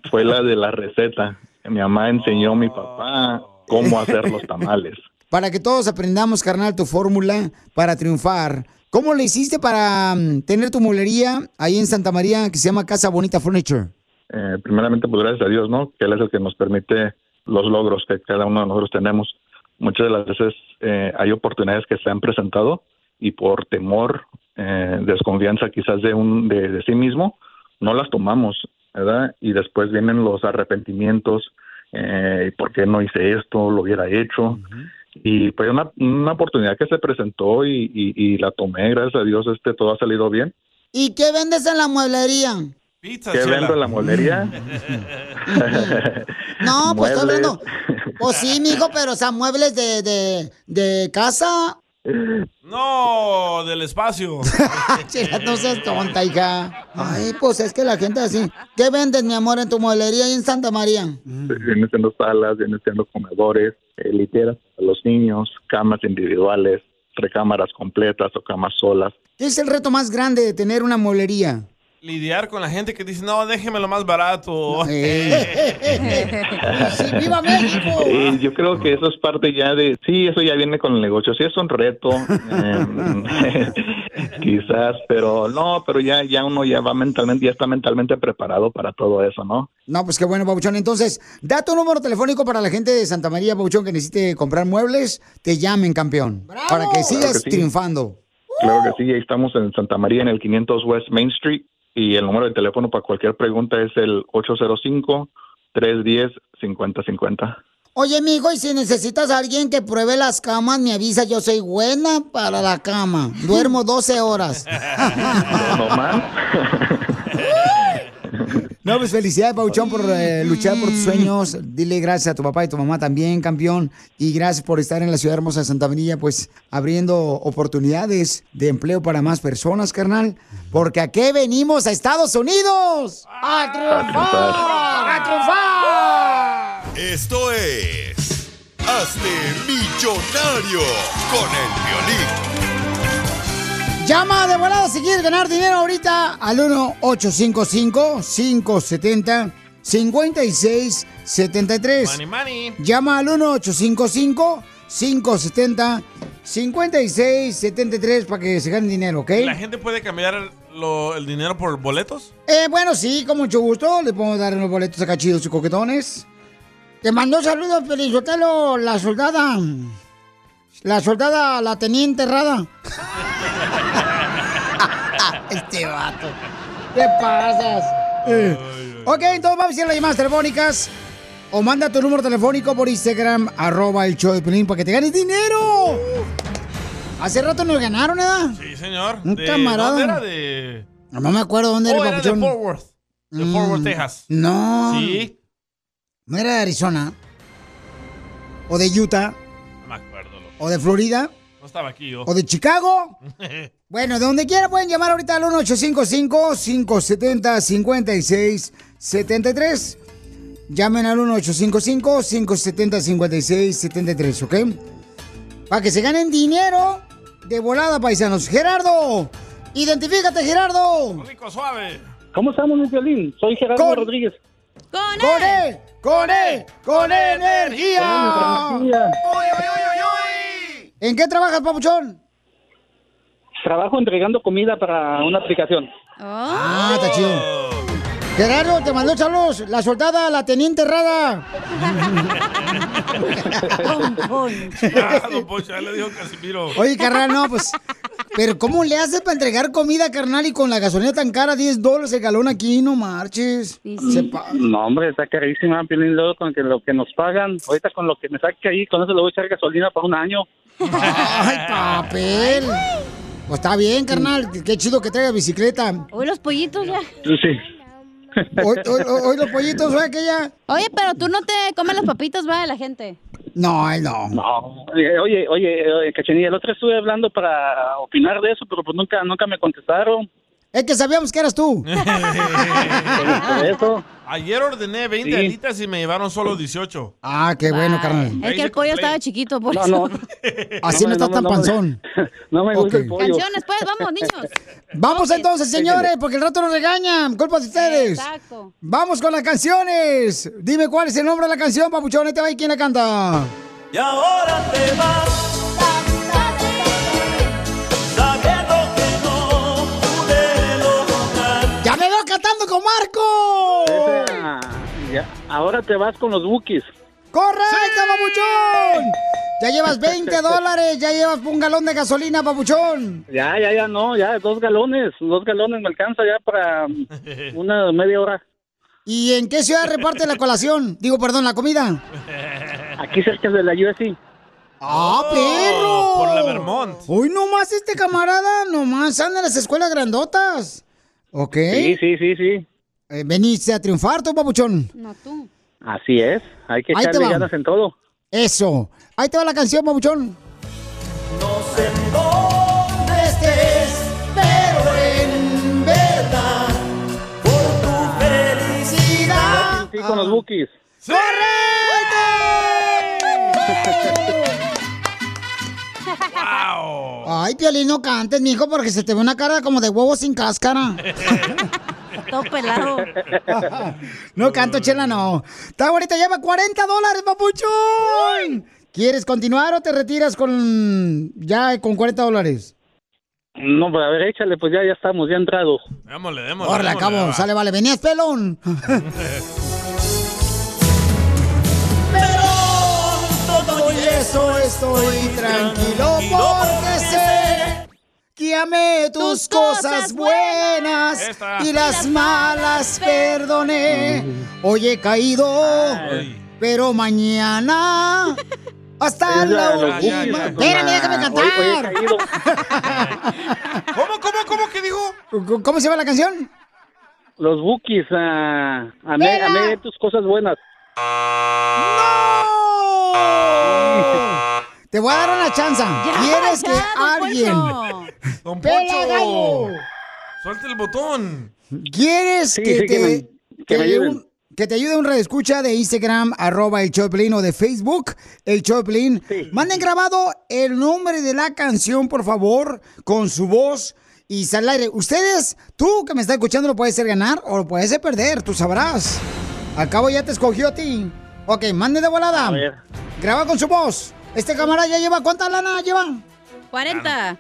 S35: fue la de la receta. Mi mamá enseñó a mi papá cómo hacer los tamales.
S3: Para que todos aprendamos, carnal, tu fórmula para triunfar. ¿Cómo le hiciste para mm, tener tu mueblería ahí en Santa María que se llama Casa Bonita Furniture?
S35: Eh, primeramente, pues gracias a Dios, ¿no? Que Él es el que nos permite los logros que cada uno de nosotros tenemos. Muchas de las veces eh, hay oportunidades que se han presentado y por temor, eh, desconfianza quizás de, un, de, de sí mismo, no las tomamos, ¿verdad? Y después vienen los arrepentimientos, eh, ¿por qué no hice esto? Lo hubiera hecho. Y pues una, una oportunidad que se presentó y, y, y la tomé, gracias a Dios, este todo ha salido bien.
S3: ¿Y qué vendes en la mueblería?
S35: ¿Qué vendo en la molería?
S3: No, pues estoy hablando. Pues sí, mijo, pero o sea, muebles de, de, de casa.
S5: No, del espacio.
S3: Chela, no seas tonta, hija. Ay, pues es que la gente así. ¿Qué vendes, mi amor, en tu mueblería ahí en Santa María?
S35: Vienen siendo salas, vienen siendo comedores, eh, literas para los niños, camas individuales, recámaras completas o camas solas.
S3: ¿Qué es el reto más grande de tener una mueblería?
S5: Lidiar con la gente que dice, no, déjeme lo más barato.
S3: ¡Viva México!
S35: Y yo creo que eso es parte ya de, sí, eso ya viene con el negocio, sí es un reto, em, quizás, pero no, pero ya, ya uno ya va mentalmente, ya está mentalmente preparado para todo eso, ¿no?
S3: No, pues qué bueno, Pabuchón. Entonces, da tu número telefónico para la gente de Santa María, Pabuchón, que necesite comprar muebles. Te llamen, campeón. Para que sigas
S35: Claro que sí.
S3: triunfando.
S35: Claro que sí, ahí estamos en Santa María en el 500 West Main Street y el número de teléfono para cualquier pregunta es el 805-310-5050.
S3: Oye, mijo, y si necesitas a alguien que pruebe las camas, me avisa. Yo soy buena para la cama. Duermo 12 horas.
S35: ¿No más?
S3: No, pues felicidades, Pauchón, por eh, luchar por tus sueños. Dile gracias a tu papá y tu mamá también, campeón. Y gracias por estar en la ciudad hermosa de Santa María, pues abriendo oportunidades de empleo para más personas, carnal. Porque aquí venimos a Estados Unidos. ¡A triunfar! ¡A triunfar!
S2: Esto es. Hazte millonario con el violín.
S3: Llama de volada si quieres ganar dinero ahorita al 1-855-570-5673.
S5: Money, money.
S3: Llama al 1-855-570-5673 para que se gane dinero, ¿ok?
S5: ¿La gente puede cambiar lo- el dinero por boletos?
S3: Eh, bueno, sí, con mucho gusto. Le podemos dar unos boletos acá chidos y coquetones. Te mandó saludos, Pelizotelo, la soldada. La soldada la tenía enterrada. este vato. ¿Qué pasas? Eh. Ok, entonces vamos a a las llamadas telefónicas. O manda tu número telefónico por Instagram, arroba el show de Pelín, para que te ganes dinero. Hace rato nos ganaron, ¿eh?
S5: Sí, señor.
S3: Un
S5: De-
S3: camarada.
S5: ¿Dónde era? De...
S3: No me acuerdo dónde
S5: Oh,
S3: era,
S5: era de. Fort Worth. De Fort Worth, Texas.
S3: No.
S5: Sí.
S3: ¿No era de Arizona? ¿O de Utah?
S5: No me acuerdo. loco.
S3: ¿O de Florida?
S5: No estaba aquí yo.
S3: ¿O de Chicago? Bueno, de donde quiera pueden llamar ahorita al 1855-570-5673. Llamen al 1855-570-5673, ¿ok? Para que se ganen dinero de volada, paisanos. Gerardo, identifícate, Gerardo.
S5: Rico, suave.
S31: ¿Cómo estamos, mi violín? Soy Gerardo
S3: Con-
S31: Rodríguez.
S3: ¡Con él! ¡Con él! ¡Con energía!
S31: Con energía.
S3: ¿En qué trabajas, papuchón?
S31: Trabajo entregando comida para una aplicación.
S3: Ah, está chido. Gerardo, te mandó saludos. La soldada la tenía enterrada.
S5: Ah, don Poncho, ya le dijo Casimiro.
S3: Oye, carnal, no, pues Pero ¿cómo le haces para entregar comida, carnal, y con la gasolina tan cara, 10 dólares el galón aquí? No marches.
S28: No, hombre, está carísima, Piolín, luego con que lo que nos pagan, ahorita con lo que me saque ahí, con eso le voy a echar gasolina para un año.
S3: ¡Ay, papel! Pues está bien, carnal. Qué chido que traiga bicicleta.
S4: Hoy los pollitos ya.
S28: Sí.
S3: Hoy, hoy- hoy los pollitos, ¿sabes que ya?
S4: Oye, pero tú no te comes las papitas, va, de la gente.
S3: No, ay, no.
S28: No, oye, oye, oye, oye, Cachanilla, el otro estuve hablando para opinar de eso, pero pues nunca, nunca me contestaron.
S3: Es que sabíamos que eras tú.
S28: Por eso.
S5: Ayer ordené 20
S28: Sí.
S5: alitas y me llevaron solo 18.
S3: Ah, qué bueno, carnal.
S4: Es que el pollo estaba chiquito, por
S28: No,
S4: eso.
S28: no.
S3: Así no,
S28: me-
S3: estás
S28: me-
S3: tan
S28: no
S3: panzón.
S28: No me gusta el pollo.
S4: Canciones, pues, vamos, niños.
S3: Vamos entonces, señores, porque el rato nos regañan. Culpa de ustedes.
S4: Exacto.
S3: Vamos con las canciones. Dime cuál es el nombre de la canción, papuchón. Ahí te va y quién la canta.
S27: Y ahora te vas lograr.
S3: ¡Ya me veo cantando con Marco!
S28: Ya, ahora te vas con los bookies.
S3: ¡Correcto, papuchón! Ya llevas 20 dólares, ya llevas un galón de gasolina, papuchón.
S28: Ya, ya, ya, no, ya, dos galones, dos galones me alcanza ya para una media hora.
S3: ¿Y en qué ciudad reparte la colación? Digo, perdón, la comida.
S28: Aquí cerca de la USC.
S3: ¡Ah, perro!
S5: por la Vermont.
S3: Uy, nomás este camarada, nomás anda en las escuelas grandotas. ¿Ok?
S28: Sí, sí, sí, sí.
S3: Eh, veniste a triunfar, tú, papuchón.
S4: No, tú.
S28: Así es, hay que
S3: Ahí
S28: echarle ganas en todo.
S3: Eso. Ahí te va la canción, papuchón.
S27: No sé dónde estés, pero en verdad, por tu felicidad.
S28: Sí, con los bookies.
S3: Ay, Piolín, no cantes, mijo, porque se te ve una cara como de huevo sin cáscara.
S4: Todo pelado.
S3: No canto, chela, no. Está bonita, lleva 40 dólares, papuchón. ¿Quieres continuar o te retiras con ya con 40 dólares?
S28: No, pues a ver, échale, pues ya, ya estamos, ya entrados.
S5: Démosle, démosle.
S3: Órale,
S5: démosle,
S3: acabo, sale, vale. Venías pelón. eso estoy tranquilo porque sé que amé tus cosas buenas y las malas perdoné. Hoy he caído, pero mañana hasta la última. Espérame, déjame cantar.
S27: hoy he caído.
S5: ¿Cómo, cómo, cómo que dijo?
S3: ¿Cómo se llama la canción?
S28: Los bookies, ah, amé, amé tus cosas buenas.
S3: Te voy a dar una chance. ¿Quieres que alguien...
S5: Don
S3: ¡Pela,
S5: Poncho.
S3: gallo!
S5: Suelta el botón.
S3: ¿Quieres
S5: Sí,
S3: que,
S5: sí,
S3: te,
S5: que me- que
S3: un- que te ayude un redescucha de Instagram, arroba el Choplin o de Facebook, el Choplin? Manden grabado el nombre de la canción, por favor, con su voz y sal al aire. Ustedes, tú que me estás escuchando, lo puedes hacer ganar o lo puedes hacer perder, tú sabrás. Al cabo ya te escogió a ti. Ok, manden de volada.
S28: A ver.
S3: Graba con su voz. Este camarada ya lleva, ¿cuánta lana lleva?
S4: 40.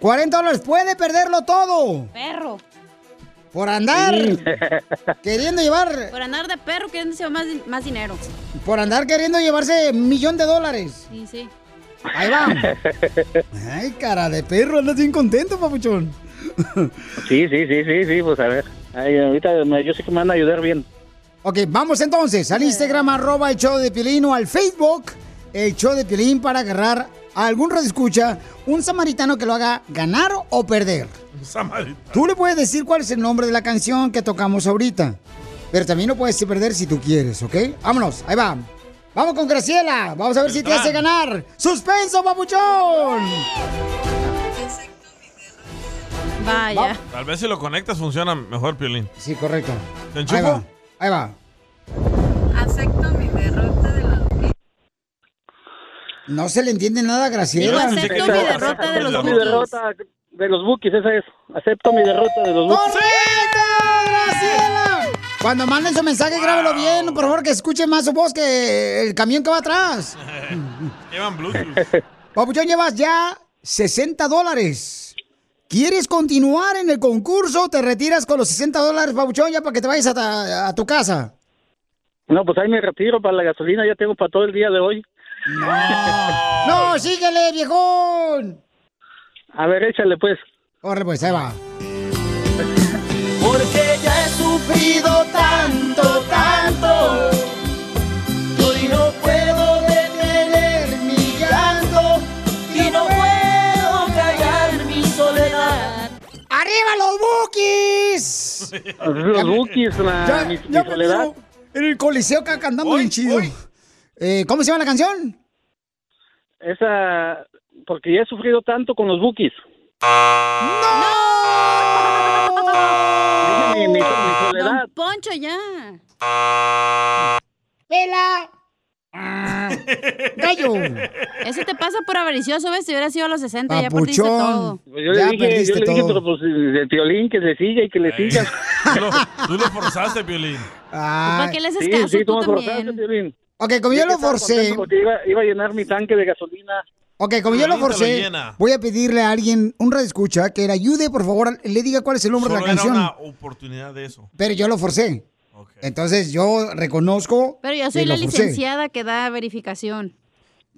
S3: 40 dólares. Puede perderlo todo.
S4: Perro.
S3: Por andar queriendo llevar,
S4: Por andar de perro quieren decir más, más dinero.
S3: por andar queriendo llevarse un millón de dólares.
S4: Sí, sí.
S3: Ahí va. Ay, cara de perro, andas bien contento, papuchón.
S28: Sí, sí, sí, sí, sí, pues a ver. Ay, ahorita me- yo sé que me van a ayudar bien.
S3: Ok, vamos entonces al Instagram, arroba el show de Piolín o al Facebook, el show de Piolín para agarrar a algún escucha un samaritano que lo haga ganar o perder.
S5: Samaritano.
S3: Tú le puedes decir cuál es el nombre de la canción que tocamos ahorita. Pero también lo puedes perder si tú quieres, ¿ok? Vámonos, ahí va. Vamos con Graciela. Vamos a ver si te hace ganar. ¡Suspenso, papuchón!
S4: Vaya.
S5: Tal vez si lo conectas funciona mejor, Piolín.
S3: Sí, correcto.
S5: ¿Te
S3: Ahí
S5: enchufo?
S3: Ahí va.
S36: Acepto mi derrota de los
S3: No se le entiende nada a Graciela.
S4: Digo, acepto mi derrota de los
S28: mi
S4: bookies.
S28: derrota de los bookies, esa es. Acepto mi derrota de los bookies.
S3: ¡Correcto, Graciela! Cuando manden su mensaje, grábelo bien, por favor, que escuchen más su voz que el camión que va atrás.
S5: Llevan Bluetooth.
S3: Papuchón, llevas ya 60 dólares. ¿Quieres continuar en el concurso? ¿Te retiras con los 60 dólares, Papuchón, ya para que te vayas a, ta- a tu casa?
S28: No, pues ahí me retiro para la gasolina, ya tengo para todo el día de hoy.
S3: No, síguele, viejón.
S28: A ver, échale pues.
S3: Órale, pues, ahí va.
S27: Porque ya he sufrido tanto.
S3: ¡Arriba los Bookies!
S28: Los Bookies, la,
S3: Ya-
S28: mi,
S3: ya
S28: mi soledad.
S3: En el coliseo acá cantando bien chido. Eh, ¿Cómo se llama la canción?
S28: Esa, porque ya he sufrido tanto con los Bookies. Dije mi, mi- mi soledad.
S4: Don Poncho, ya.
S3: ¡Pela! ¡Gallo!
S4: Ese te pasa por avaricioso, ¿ves? Si hubiera sido a los 60, ya perdiste
S3: Papuchón.
S4: todo.
S28: Pues yo le dije, yo le dije, pero pues el violín que le siga y que le siga.
S5: Tú lo, tú lo forzaste, Piolín.
S3: Ah,
S4: qué le haces
S28: sí,
S4: caso
S28: sí,
S4: tú
S28: tú me
S4: también?
S28: forzaste, Piolín.
S3: Ok, como yo lo forcé.
S28: Porque iba, iba a llenar mi tanque de gasolina.
S3: Ok, como yo lo
S5: Piolín lo
S3: forcé,
S5: llena.
S3: voy a pedirle a alguien, un escucha, que le ayude, por favor, le diga cuál es el nombre
S5: Solo
S3: de la
S5: era
S3: canción.
S5: una oportunidad de eso.
S3: Pero yo lo forcé. Entonces yo reconozco.
S4: Pero yo soy la licenciada que da verificación.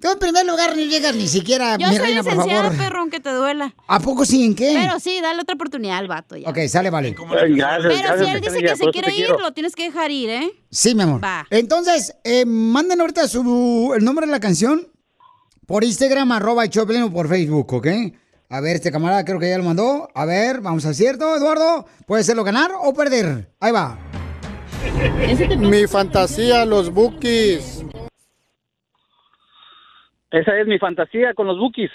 S3: Tú en primer lugar ni llegas ni siquiera,
S4: Yo
S3: mi
S4: soy
S3: reina, por
S4: licenciada, perro, aunque te duela.
S3: ¿A poco sí? ¿En qué?
S4: Pero sí, dale otra oportunidad al vato ya.
S3: Ok, sale, vale.
S4: Pero si él dice que se quiere ir, lo tienes que dejar ir, ¿eh?
S3: Sí, mi amor.
S4: Va.
S3: Entonces, eh, manden ahorita su, el nombre de la canción por Instagram, arroba Choplin o por Facebook, ¿ok? A ver, este camarada creo que ya lo mandó. A ver, vamos a cierto, Eduardo. ¿Puede serlo ganar o perder? Ahí va.
S37: Mi fantasía, los bookies.
S28: Esa es mi fantasía con los Bookies.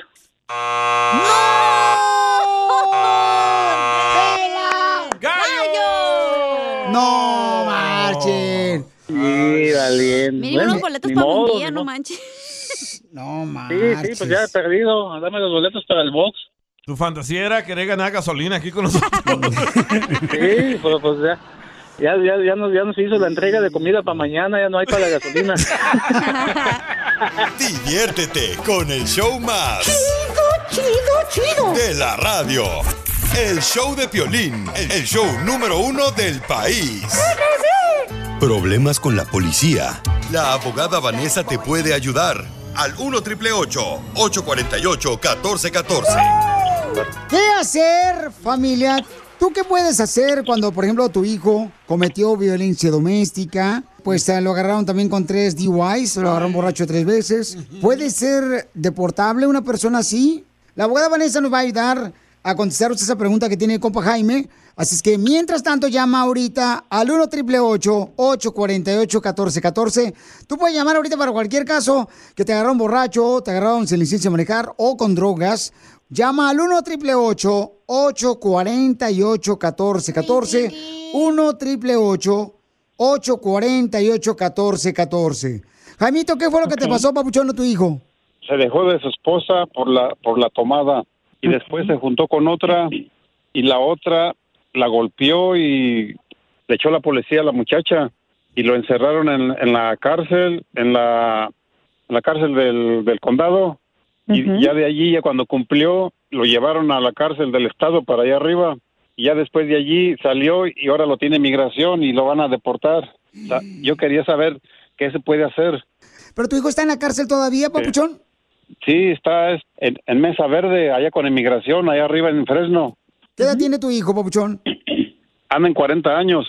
S3: No, marchen.
S28: Sí, valiente.
S4: Mínimo
S28: Bueno,
S4: unos boletos para un día, no manches.
S3: No,
S28: Sí, sí, pues ya he perdido. Dame los boletos para el box.
S5: Tu fantasía era querer ganar gasolina aquí con nosotros.
S28: Sí, pero pues ya. Ya, ya, ya, nos, ya nos hizo la entrega de comida para mañana, ya no hay para la gasolina.
S2: Diviértete con el show más.
S1: Chido, chido, chido.
S2: De la radio. El show de Piolín, el show número uno del país. Problemas con la policía. La abogada Vanessa te puede ayudar. Al 1 848 1414
S3: ¿Qué hacer, familia? ¿Tú qué puedes hacer cuando, por ejemplo, tu hijo cometió violencia doméstica? Pues eh, lo agarraron también con tres DUIs, lo agarraron borracho tres veces. ¿Puede ser deportable una persona así? La abogada Vanessa nos va a ayudar a contestar esa pregunta que tiene el compa Jaime. Así es que mientras tanto llama ahorita al 1 848 1414 Tú puedes llamar ahorita para cualquier caso que te agarraron borracho, te agarraron sin licencia de manejar o con drogas. Llama al 1 848 848 1414 1 848 848 1414 Jaimito, ¿qué fue lo que te
S37: Ok.
S3: pasó, papuchón, a tu hijo?
S37: Se dejó de su esposa por la por la tomada y después se juntó con otra y la otra la golpeó y le echó la policía a la muchacha y lo encerraron en, en la cárcel, en la, en la cárcel del, del condado y ya de allí, ya cuando cumplió, lo llevaron a la cárcel del estado para allá arriba y ya después de allí salió y ahora lo tiene migración y lo van a deportar. O sea, yo quería saber qué se puede hacer.
S3: ¿Pero tu hijo está en la cárcel todavía, papuchón?
S37: Sí, está es- en, en Mesa Verde, allá con inmigración, allá arriba en Fresno.
S3: ¿Qué edad tiene tu hijo, papuchón?
S37: Anda en 40 años.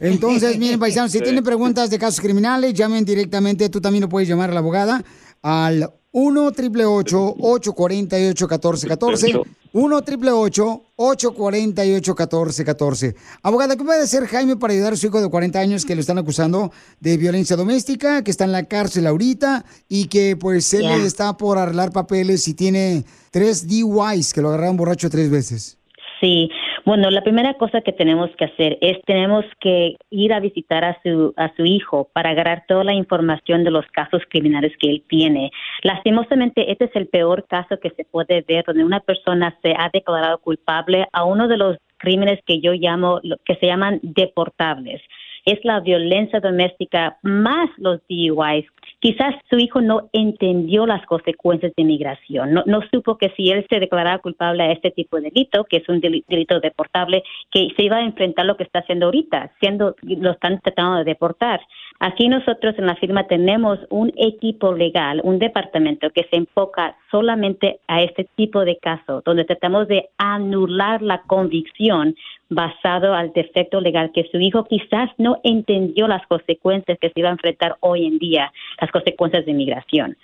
S3: Entonces, miren, paisanos, si
S37: Sí.
S3: tienen preguntas de casos criminales, llamen directamente. Tú también lo puedes llamar a la abogada al 1 888 848 1414 1 888 848 1414 Abogada, ¿qué puede hacer Jaime para ayudar a su hijo de 40 años que lo están acusando de violencia doméstica, que está en la cárcel ahorita y que pues él está por arreglar papeles y tiene tres DUIs que lo agarraron borracho tres veces?
S38: Sí, bueno, la primera cosa que tenemos que hacer es tenemos que ir a visitar a su a su hijo para agarrar toda la información de los casos criminales que él tiene. Lastimosamente, este es el peor caso que se puede ver donde una persona se ha declarado culpable a uno de los crímenes que yo llamo que se llaman deportables. Es la violencia doméstica más los DUIs. Quizás su hijo no entendió las consecuencias de inmigración, no, no supo que si él se declaraba culpable a este tipo de delito, que es un deli- delito deportable, que se iba a enfrentar lo que está haciendo ahorita, siendo lo están tratando de deportar. Aquí nosotros en la firma tenemos un equipo legal, un departamento que se enfoca solamente a este tipo de casos, donde tratamos de anular la convicción basado al defecto legal que su hijo quizás no entendió las consecuencias que se iba a enfrentar hoy en día, las consecuencias de inmigración.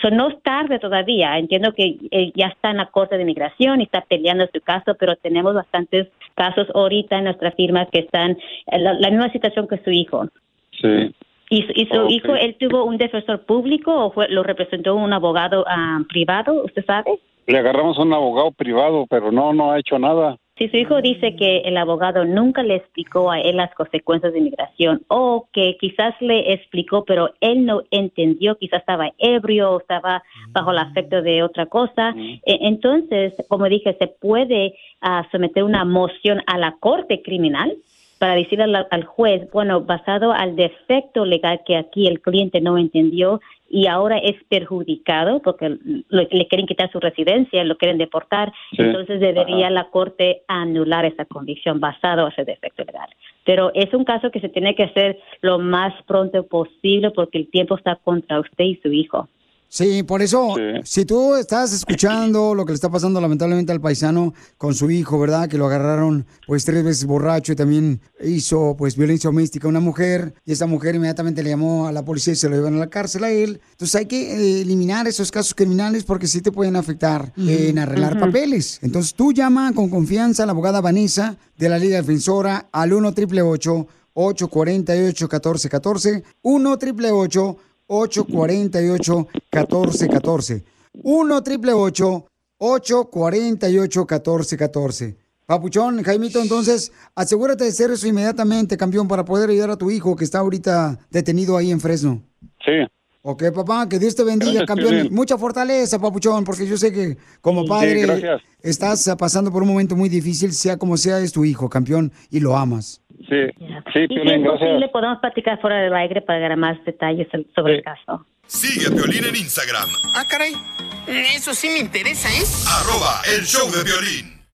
S38: So, no es tarde todavía. Entiendo que eh, ya está en la Corte de Inmigración y está peleando su caso, pero tenemos bastantes casos ahorita en nuestra firma que están en la, la misma situación que su hijo.
S37: Sí.
S38: ¿Y, su- y su
S37: Ok.
S38: hijo, él tuvo un defensor público o fue, lo representó un abogado ah, privado? ¿Usted sabe?
S37: Le agarramos a un abogado privado, pero no, no ha hecho nada.
S38: Si su hijo dice que el abogado nunca le explicó a él las consecuencias de inmigración o que quizás le explicó pero él no entendió, quizás estaba ebrio o estaba bajo el afecto de otra cosa, e- entonces, como dije, se puede ah, someter una moción a la corte criminal para decirle al, al juez, bueno, basado al defecto legal que aquí el cliente no entendió y ahora es perjudicado porque lo- le quieren quitar su residencia, lo quieren deportar,
S37: Sí.
S38: entonces debería
S37: Ajá.
S38: la corte anular esa convicción basado en ese defecto legal. Pero es un caso que se tiene que hacer lo más pronto posible porque el tiempo está contra usted y su hijo.
S3: Sí, por eso, si tú estás escuchando lo que le está pasando lamentablemente al paisano con su hijo, ¿verdad? Que lo agarraron pues tres veces borracho y también hizo pues violencia doméstica a una mujer y esa mujer inmediatamente le llamó a la policía y se lo llevan a la cárcel a él. Entonces hay que eliminar esos casos criminales porque sí te pueden afectar en arreglar papeles. Entonces tú llama con confianza a la abogada Vanessa de la Liga Defensora al 1 888 848 1414 1 888 848-1414. 1 888 848-1414. Papuchón, Jaimito, entonces asegúrate de hacer eso inmediatamente, campeón, para poder ayudar a tu hijo que está ahorita detenido ahí en Fresno.
S37: Sí.
S3: Ok, papá, que Dios te bendiga,
S37: Gracias,
S3: campeón.
S37: Piolín.
S3: Mucha fortaleza, papuchón, porque yo sé que como padre
S37: gracias.
S3: estás pasando por un momento muy difícil, sea como sea, es tu hijo, campeón, y lo amas.
S37: Sí, sí,
S38: Y si es posible, podemos platicar fuera del aire para dar más detalles sobre el caso.
S2: Sigue a Piolín en Instagram,
S27: Ah, caray. Eso sí me interesa, ¿eh?
S2: arroba el show de violín.